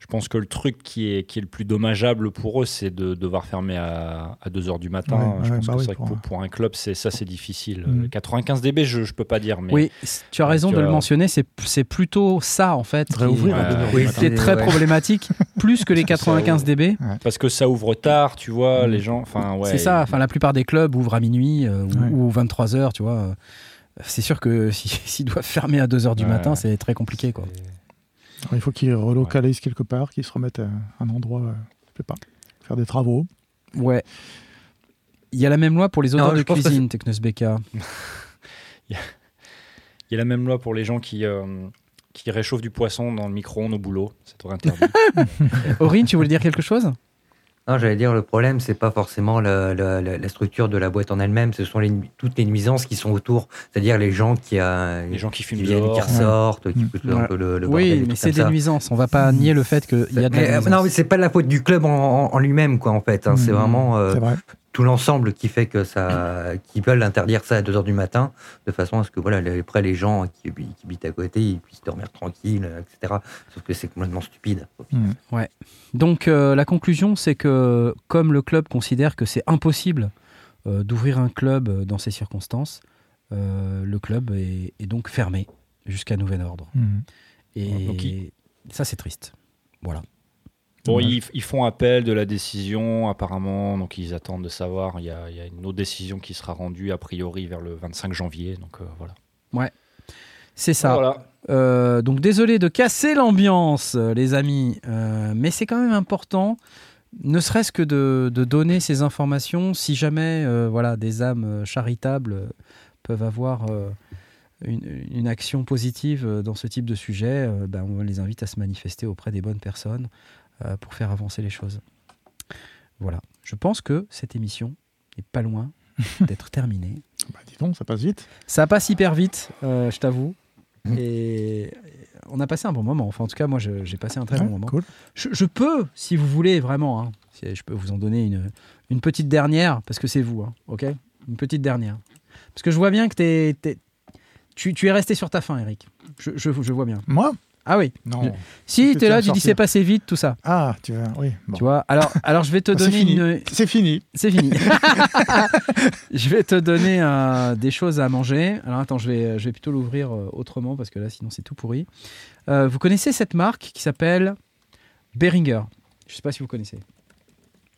je pense que le truc qui est, qui est le plus dommageable pour eux, c'est de devoir fermer à, à 2h du matin. Ouais, je ouais, pense bah que oui, c'est vrai que pour pour, un- pour un club, c'est ça, c'est difficile. Mhm. 95 dB, je, je peux pas dire, mais Oui, tu as raison Donc, de le euh, mentionner. C'est c'est plutôt ça en fait. qui Réouvrir est- à Ouais, 2 heures du oui, matin. qui est très problématique, plus que les 95 dB. parce que ça ouvre tard, tu vois, Mhm. les gens. Enfin, ouais. c'est ça. Enfin, la plupart des clubs ouvrent à minuit euh, ou, Ouais. ou 23 h tu vois. C'est sûr que si- s'ils doivent fermer à 2 h du Ouais. matin, c'est très compliqué quoi. Alors, il faut qu'ils relocalisent quelque part, qu'ils se remettent à un endroit, euh, je sais pas, faire des travaux. Ouais. Il y a la même loi pour les odeurs Non, de que cuisine, Technosbeka. Il y a la même loi pour les gens qui, euh, qui réchauffent du poisson dans le micro-ondes au boulot. C'est interdit. Aurine, tu voulais dire quelque chose? Non, j'allais dire, le problème, c'est pas forcément la, la- la- la structure de la boîte en elle-même, ce sont les, toutes les nuisances qui sont autour. C'est-à-dire les gens qui, euh, les gens qui qui fument viennent, dehors. qui ressortent, qui Mm. foutent un Ouais. peu le, le Oui, mais c'est des ça. nuisances. On va pas nier le fait qu'il y a de la Mais, euh, nuisance. non, mais c'est pas la faute du club en, en- en lui-même, quoi, en fait. hein. C'est Mhm. vraiment euh, C'est vrai. Tout l'ensemble qui fait que ça, qu'ils veulent interdire ça à 2 heures du matin, de façon à ce que, voilà, les- après, les gens qui, qui habitent à côté, ils puissent dormir tranquilles, euh, etc. Sauf que c'est complètement stupide. Mm. Donc euh, la conclusion, c'est que comme le club considère que c'est impossible euh, d'ouvrir un club dans ces circonstances, euh, le club est, est donc fermé jusqu'à nouvel ordre. Mm. Et Donc, il- ça, c'est triste. Voilà. Bon, ils, ils font appel de la décision, apparemment, donc ils attendent de savoir. Il y a, il y a une autre décision qui sera rendue, a priori, vers le 25 janvier. Donc euh, voilà. C'est ça. Voilà. Euh, donc désolé de casser l'ambiance, euh, les amis, euh, mais c'est quand même important, ne serait-ce que de, de donner ces informations, si jamais voilà, des âmes charitables peuvent avoir une, une action positive dans ce type de sujet, ben, on les invite à se manifester auprès des bonnes personnes pour faire avancer les choses. Voilà, je pense que cette émission n'est pas loin d'être terminée. Bah, dis donc, ça passe vite. Ça passe hyper vite, euh, je t'avoue. Mhm. Et on a passé un bon moment. Enfin, en tout cas, moi, j'ai passé un très Ouais, bon moment. cool. Je, je peux, si vous voulez, vraiment, hein, si je peux vous en donner une, une petite dernière, parce que c'est vous, hein, ok? Une petite dernière. Parce que je vois bien que t'es- t'es- tu, tu es resté sur ta faim, Eric. Je, je, je vois bien. Moi? Ah oui. Non. Si, t'es tu là, tu dis c'est passé vite, tout ça. Ah, tu vois, oui. bon. Tu vois alors, alors, je vais te Ah, c'est donner une. C'est fini. C'est fini. je vais te donner euh, des choses à manger. Alors attends, je vais, je vais plutôt l'ouvrir euh, autrement parce que là, sinon, c'est tout pourri. Euh, vous connaissez cette marque qui s'appelle Behringer Je ne sais pas si vous connaissez.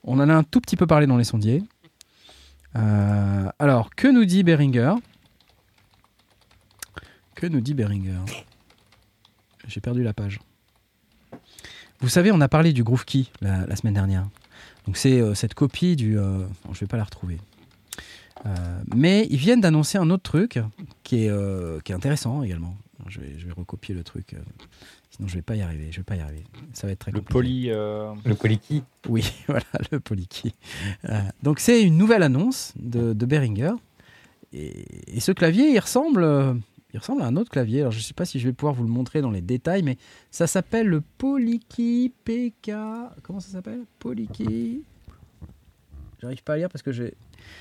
On en a un tout petit peu parlé dans les sondiers. Alors, que nous dit Behringer Que nous dit Behringer J'ai perdu la page. Vous savez, on a parlé du Groove Key la, la semaine dernière. Donc c'est euh, cette copie du... euh, bon, je vais pas la retrouver. Euh, mais ils viennent d'annoncer un autre truc qui est, euh, qui est intéressant également. Je vais, je vais recopier le truc. sinon, je vais pas y arriver. Je vais pas y arriver. Ça va être très Le compliqué. poly. euh, Le Poliki. Oui, voilà, le. Euh, donc c'est une nouvelle annonce de, de Behringer. Et, et ce clavier, il ressemble, euh, il ressemble à un autre clavier. Alors je ne sais pas si je vais pouvoir vous le montrer dans les détails, mais ça s'appelle le Poliki PK. Comment ça s'appelle? Poliki. J'arrive pas à lire parce que j'ai.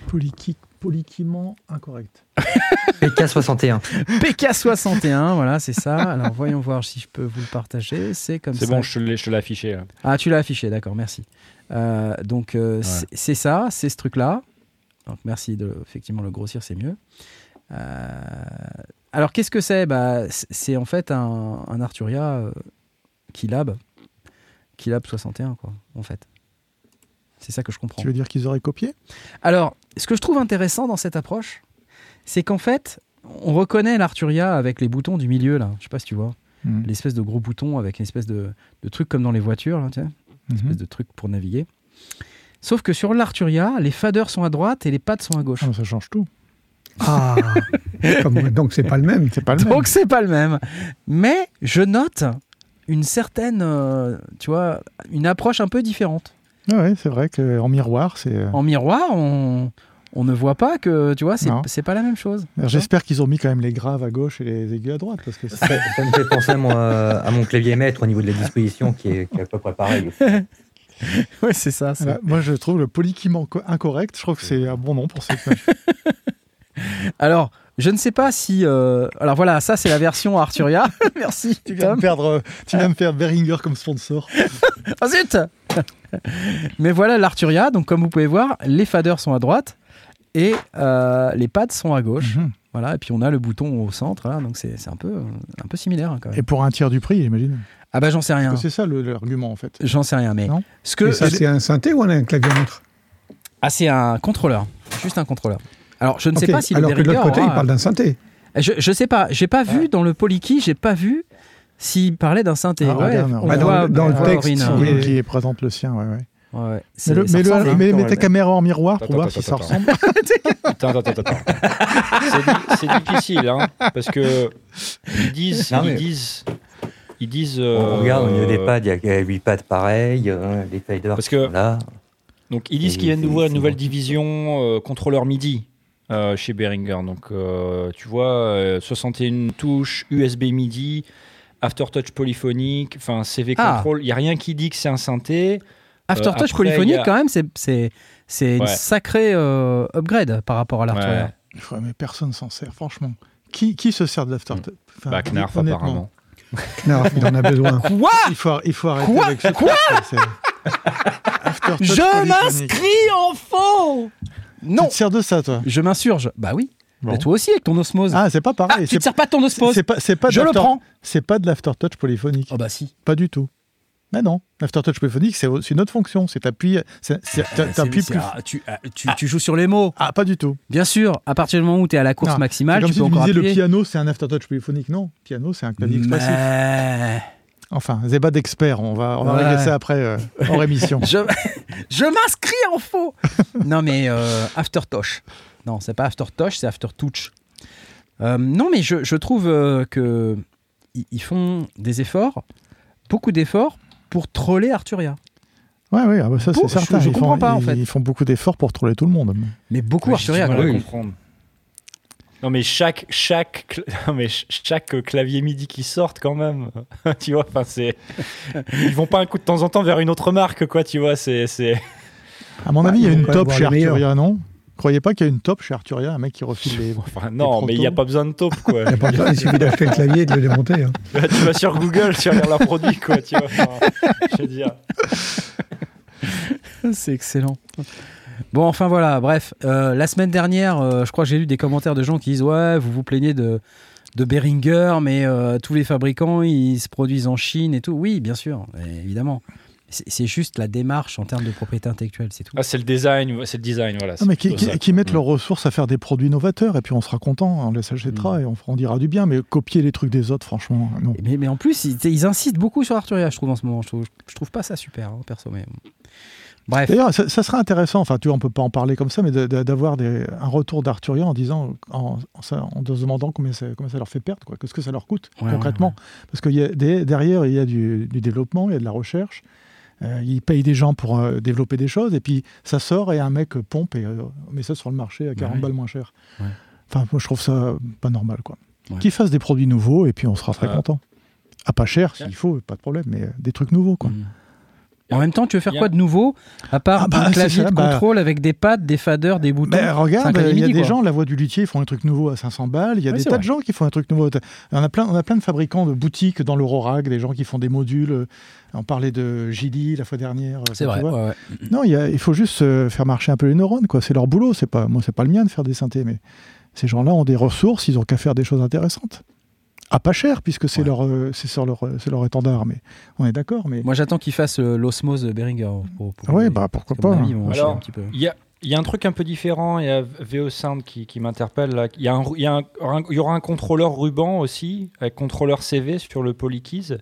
Polyki- Polyquiment incorrect. PK61. PK61, voilà, c'est ça. Alors voyons voir si je peux vous le partager. C'est comme ça. C'est bon, je te l'ai je te l'ai affiché. là. Ah, tu l'as affiché, d'accord, merci. Euh, donc, euh, c'est- c'est ça, c'est ce truc-là. Donc, merci de effectivement le grossir, c'est mieux. Euh, alors, qu'est-ce que c'est? Bah, c'est- en fait un, un Arturia euh, Keylab, Keylab 61, quoi, en fait. C'est ça que je comprends. Tu veux dire qu'ils auraient copié? Alors, ce que je trouve intéressant dans cette approche, c'est qu'en fait, on reconnaît l'Arturia avec les boutons du milieu, là. Je sais pas si tu vois. Mhm. L'espèce de gros bouton avec une espèce de, de truc comme dans les voitures, là, tu sais espèce de truc pour naviguer. Sauf que sur l'Arturia, les faders sont à droite et les pads sont à gauche. Ah, ça change tout. Ah Comme- Donc c'est pas le même. C'est pas le même. Donc c'est pas le même. Mais je note une certaine, euh, tu vois, une approche un peu différente. Ah ouais, c'est vrai qu'en miroir, c'est. euh, En miroir, on, on ne voit pas que, tu vois, c'est Non. c'est pas la même chose. J'espère qu'ils ont mis quand même les graves à gauche et les aigus à droite parce que c'est- Ça, ça me fait penser moi, à mon clavier maître au niveau de la disposition qui est, qui est à peu près pareil. Ouais, c'est ça. c'est- Voilà, moi je trouve le polyquiment co- incorrect. Je trouve que c'est un bon nom pour ce Alors, je ne sais pas si. euh, Alors voilà, ça c'est la version Arturia. Merci. Tu viens Tom. de perdre, euh, tu viens de perdre Behringer comme sponsor. Ah zut Mais voilà l'Arturia, donc comme vous pouvez voir, les faders sont à droite et euh, les pads sont à gauche. Mhm. Voilà, et puis on a le bouton au centre, là, donc c'est un peu, un peu similaire hein, quand même. Et pour un tiers du prix, j'imagine. Ah bah j'en sais rien. C'est ça l'argument en fait. J'en sais rien, mais Non ce que c'est un synthé ou un clavier ah c'est un contrôleur, juste un contrôleur. Alors je ne sais pas si le Alors que de l'autre côté, aura- il parle d'un synthé. Je, je sais pas, j'ai pas vu dans le Poliki, j'ai pas vu s'il parlait d'un synthé. Ah, Ouais, on bah, dans voit- le- dans le texte, hein. est- qui présente le sien, ouais, ouais. Mais, le- mais le- hein, mais- mets ta caméra en miroir pour Attends, voir attends, si ça attends. ressemble. Attends, attends, attends. C'est di- C'est difficile, hein, parce que ils disent, Non, mais- ils disent, ils disent. On euh, regarde au niveau des pads, il y a 8 pads pareils, euh, les faders Parce qui que- sont là. Donc ils disent viennent c'est- d'ouvrir une nouvelle division euh, contrôleur MIDI euh, chez Behringer. Donc euh, tu vois, euh, 61 touches, USB MIDI, Aftertouch polyphonique, enfin CV Ah. control. Il y a rien qui dit que c'est un synthé. Aftertouch après, polyphonique, a- quand même, c'est c'est c'est une Ouais. sacrée euh, upgrade par rapport à. Ouais. Ouais, mais personne s'en sert, franchement. Qui, qui se sert de l'aftertouch Enfin, Bah, Knarf apparemment. Non, il en a besoin. Quoi Il faut, il faut arrêter Quoi avec ce Quoi Je m'inscris en faux Non Tu te sers de ça, toi Je m'insurge. Bah oui. Bon. Mais toi aussi avec ton osmose. Ah, c'est pas Ah, pareil. tu te sers pas de ton osmose c'est pas, c'est pas de Je le prends. C'est pas de l'aftertouch polyphonique. Oh bah si. Pas du tout. Mais non, l'aftertouch polyphonique, c'est c'est une autre fonction. C'est t'appuies, c'est- c'est- t'a- C'est- t'appuies c'est- plus. ah, tu, ah, tu- tu joues sur les mots. Ah, pas du tout. Bien sûr, à partir du moment où tu es à la course maximale, comme tu si peux tu me encore disais le appuyer. piano, c'est un aftertouch polyphonique. Non, piano, c'est un clavier expressif. Mais... Enfin, débat d'experts. On va, on va Ouais. régler ça après euh, hors émission. Je, je m'inscris en faux. non mais euh, Aftertouch. Non, c'est pas Aftertouch, c'est Aftertouch. Euh, non mais je, je trouve euh, que ils font des efforts, beaucoup d'efforts pour troller Arturia. Ouais, ouais, ah bah ça c'est certain. je ils comprends font, pas, en ils- fait. Ils font beaucoup d'efforts pour trouver tout le monde. Mais beaucoup Ouais, Arturia. oui. comprendre. Non mais chaque chaque cl- non, mais ch- chaque clavier MIDI qui sortent quand même, tu vois. Enfin c'est ils vont pas un coup de temps en temps vers une autre marque quoi, tu vois. C'est c'est À mon Bah, avis, il y a ils une top chez. Arturia, non? Croyez pas qu'il y a une top chez Arturia, un mec qui refile les. Enfin, non, Les mais il n'y a pas besoin de taupe, quoi. Il pas besoin, il suffit d'acheter le clavier et de le démonter. hein. tu vas sur Google, tu regardes leurs produits, quoi. Tu vois, enfin, je veux dire. C'est excellent. Bon, enfin voilà, bref. euh, la semaine dernière, euh, je crois que j'ai lu des commentaires de gens qui disent Ouais, vous vous plaignez de, de Behringer, mais euh, tous les fabricants, ils se produisent en Chine et tout. Oui, bien sûr, évidemment. C'est juste la démarche en termes de propriété intellectuelle, c'est tout. Ah, c'est le design, c'est le design, voilà. Non, mais qui, mettent Mm. leurs ressources à faire des produits novateurs et puis on sera content, on les achètera et on, dira du bien, mais copier les trucs des autres, franchement, non. Mais, mais en plus, ils, ils insistent beaucoup sur Arturia, je trouve, en ce moment. Je trouve, je trouve pas ça super, hein, perso. Mais... Bref. D'ailleurs, ça, ça serait intéressant, enfin, tu vois, on peut pas en parler comme ça, mais d'avoir un retour d'Arturia en disant, en, en, ça- en se demandant combien ça, combien ça leur fait perdre, quoi, qu'est-ce que ça leur coûte Ouais, concrètement. Parce que derrière, il y a du, du développement, il y a de la recherche, euh, ils payent des gens pour euh, développer des choses, et puis ça sort et un mec pompe et euh, met ça sur le marché à 40 Ouais. balles moins cher. Enfin, moi, je trouve ça pas normal, quoi. Qu'ils fassent des produits nouveaux et puis on sera très content. À pas cher, s'il faut, pas de problème, mais euh, des trucs nouveaux, quoi. Mm. En même temps, tu veux faire quoi de nouveau À part Ah bah, un c'est clavier ça, de bah- contrôle avec des pattes, des faders, des boutons? C'est regarde, il y a MIDI, des quoi. gens, la voix du luthier, ils font un truc nouveau à 500 balles. Il y a Ouais, des c'est tas vrai. de gens qui font un truc nouveau. On a plein, on a plein de fabricants de boutiques dans l'Eurorack, des gens qui font des modules. euh, On parlait de JD la fois dernière. C'est tu vrai. vois. ouais, ouais. Non, il, y a- il faut juste euh, faire marcher un peu les neurones. quoi. C'est leur boulot. C'est pas, moi, c'est pas le mien de faire des synthés, mais ces gens-là ont des ressources. Ils ont qu'à faire des choses intéressantes. À pas cher, puisque c'est Ouais. leur, euh, c'est sur leur, euh, c'est leur étendard. Mais on est d'accord. Mais Moi, j'attends qu'ils fassent euh, l'osmose de Behringer. Pour, pour ouais, les- bah pourquoi pas. avis, Alors. Il y a, il y a un truc un peu différent, il y a VO Sound qui, qui m'interpelle là. Il y, a un, il, y a un- un- il y aura un contrôleur ruban aussi, avec contrôleur CV sur le Polykeys.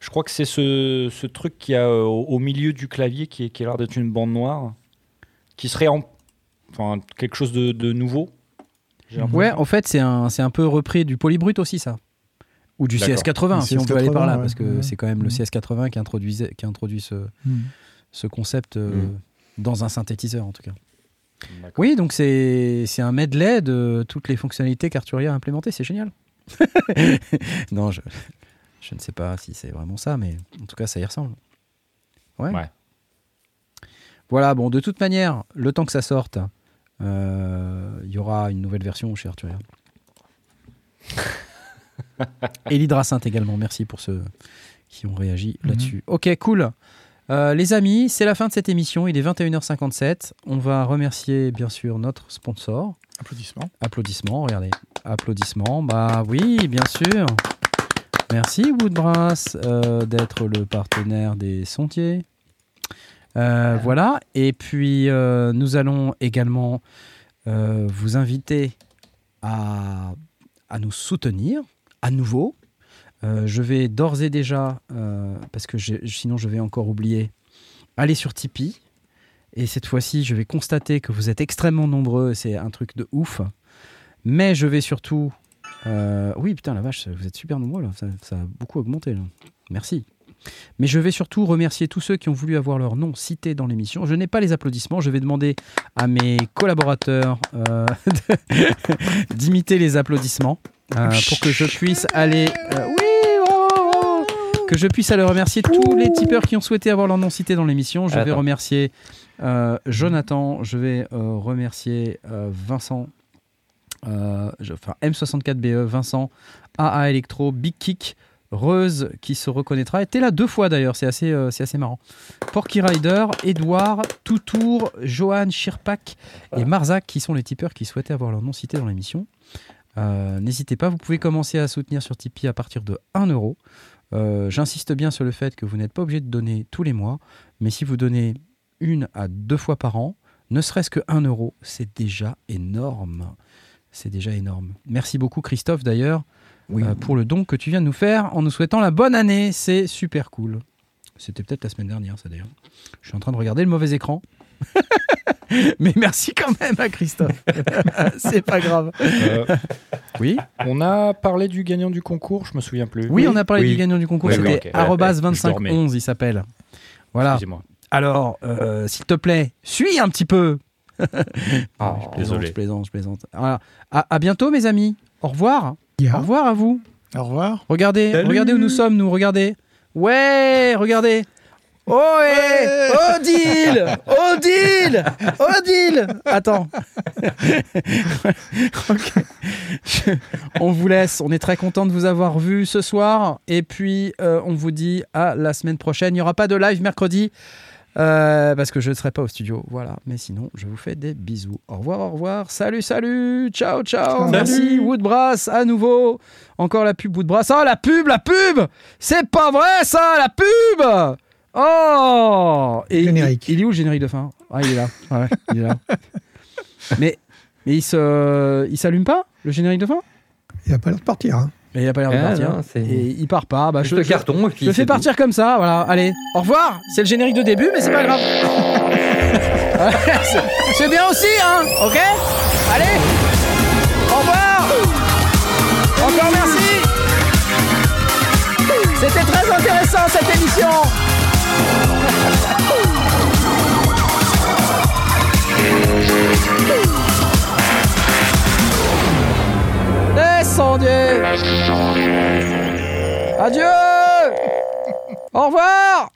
Je crois que c'est ce, ce truc qui a euh, au, au milieu du clavier qui, est- qui a l'air d'être une bande noire, qui serait en, enfin, quelque chose de, de nouveau. Ouais, en fait, c'est un, c'est un peu repris du polybrut aussi, ça. Ou du D'accord. CS80, Du si on veut aller par là, CS80, parce que ouais. c'est quand même le Mhm. CS80 qui introduit, qui a introduit ce, Hmm. ce concept euh, Mhm. dans un synthétiseur, en tout cas. Oui, donc c'est c'est un medley de toutes les fonctionnalités qu'Arturia a implémentées, c'est génial. non, je, je ne sais pas si c'est vraiment ça, mais en tout cas, ça y ressemble. Ouais. Ouais. Voilà, bon, de toute manière, le temps que ça sorte, euh, il y aura une nouvelle version chez Arturia. Et l'hydrasynth également, merci pour ceux qui ont réagi Mhm. là-dessus. Ok, cool. Euh, les amis, c'est la fin de cette émission, il est 21h57. On va remercier bien sûr notre sponsor. Applaudissements. Applaudissements, regardez. Applaudissements, bah oui, bien sûr. Merci Woodbrass euh, d'être le partenaire des sondiers. Euh, voilà, et puis euh, nous allons également euh, vous inviter à, à nous soutenir à nouveau. Je vais d'ores et déjà, parce que sinon je vais encore oublier, aller sur Tipeee. Et cette fois-ci, je vais constater que vous êtes extrêmement nombreux. C'est un truc de ouf. Mais je vais surtout. oui, putain, la vache, vous êtes super nombreux là. Ça, ça a beaucoup augmenté là. Merci. Mais je vais surtout remercier tous ceux qui ont voulu avoir leur nom cité dans l'émission. Je n'ai pas les applaudissements. Je vais demander à mes collaborateurs euh, d'imiter les applaudissements euh, pour que je puisse aller. euh, oui, que je puisse aller remercier tous les tipeurs qui ont souhaité avoir leur nom cité dans l'émission. Je vais remercier euh, Jonathan. Je vais euh, remercier euh, Vincent. je- enfin M64BE, Vincent, AA Electro, Big Kick, Reuse qui se reconnaîtra. T'es là deux fois d'ailleurs, c'est assez, euh, c'est assez marrant. Porky Rider, Edouard, Toutour, Johan, Shirpak et Marzac qui sont les tipeurs qui souhaitaient avoir leur nom cité dans l'émission. Euh, N'hésitez pas, vous pouvez commencer à soutenir sur Tipeee à partir de 1 euro. Euh, J'insiste bien sur le fait que vous n'êtes pas obligé de donner tous les mois, mais si vous donnez une à deux fois par an, ne serait-ce que 1 euro, c'est déjà énorme. C'est déjà énorme. Merci beaucoup Christophe d'ailleurs Oui. euh, pour le don que tu viens de nous faire en nous souhaitant la bonne année. C'est super cool. C'était peut-être la semaine dernière ça d'ailleurs. Je suis en train de regarder le mauvais écran. Mais merci quand même à Christophe. c'est pas grave. Euh, Oui, on a parlé du gagnant du concours, je me souviens plus. oui, on a parlé oui. du gagnant du concours. Oui, C'était oui, ok. arrobase Ouais, ouais, je dormais. 2511, il s'appelle. Voilà. Alors, euh, s'il te plaît, suis un petit peu. Oh, je plaisante, désolé. je plaisante, je plaisante. À bientôt, mes amis. Au revoir. Au revoir à vous. Au revoir. Regardez, Salut. regardez où nous sommes, nous. Regardez. Ouais, regardez. Oh, eh Odile Odile Odile Attends. Je- On vous laisse. On est très content de vous avoir vu ce soir. Et puis, euh, on vous dit à la semaine prochaine. Il n'y aura pas de live mercredi. Euh, parce que je ne serai pas au studio, voilà. Mais sinon, je vous fais des bisous. Au revoir, au revoir. Salut, salut. Ciao, ciao. Salut. Merci, Woodbrass, à nouveau. Encore la pub Woodbrass. Oh, la pub, la pub C'est pas vrai, ça, la pub Oh Et il- Générique. Il, est où le générique de fin? Ah, il est là. Ouais, il est là. mais, mais il s'allume pas, le générique de fin? Il a pas l'air de partir. hein. Mais il a pas l'air de Ah, partir. non, c'est- et il part pas. Bah, Juste je, le carton et puis je le fais partir comme ça, voilà. Allez, au revoir. C'est le générique de début, mais c'est pas grave. C'est bien aussi, hein Ok Allez, au revoir. Encore merci. C'était très intéressant cette émission. Descendez. Adieu. Au revoir.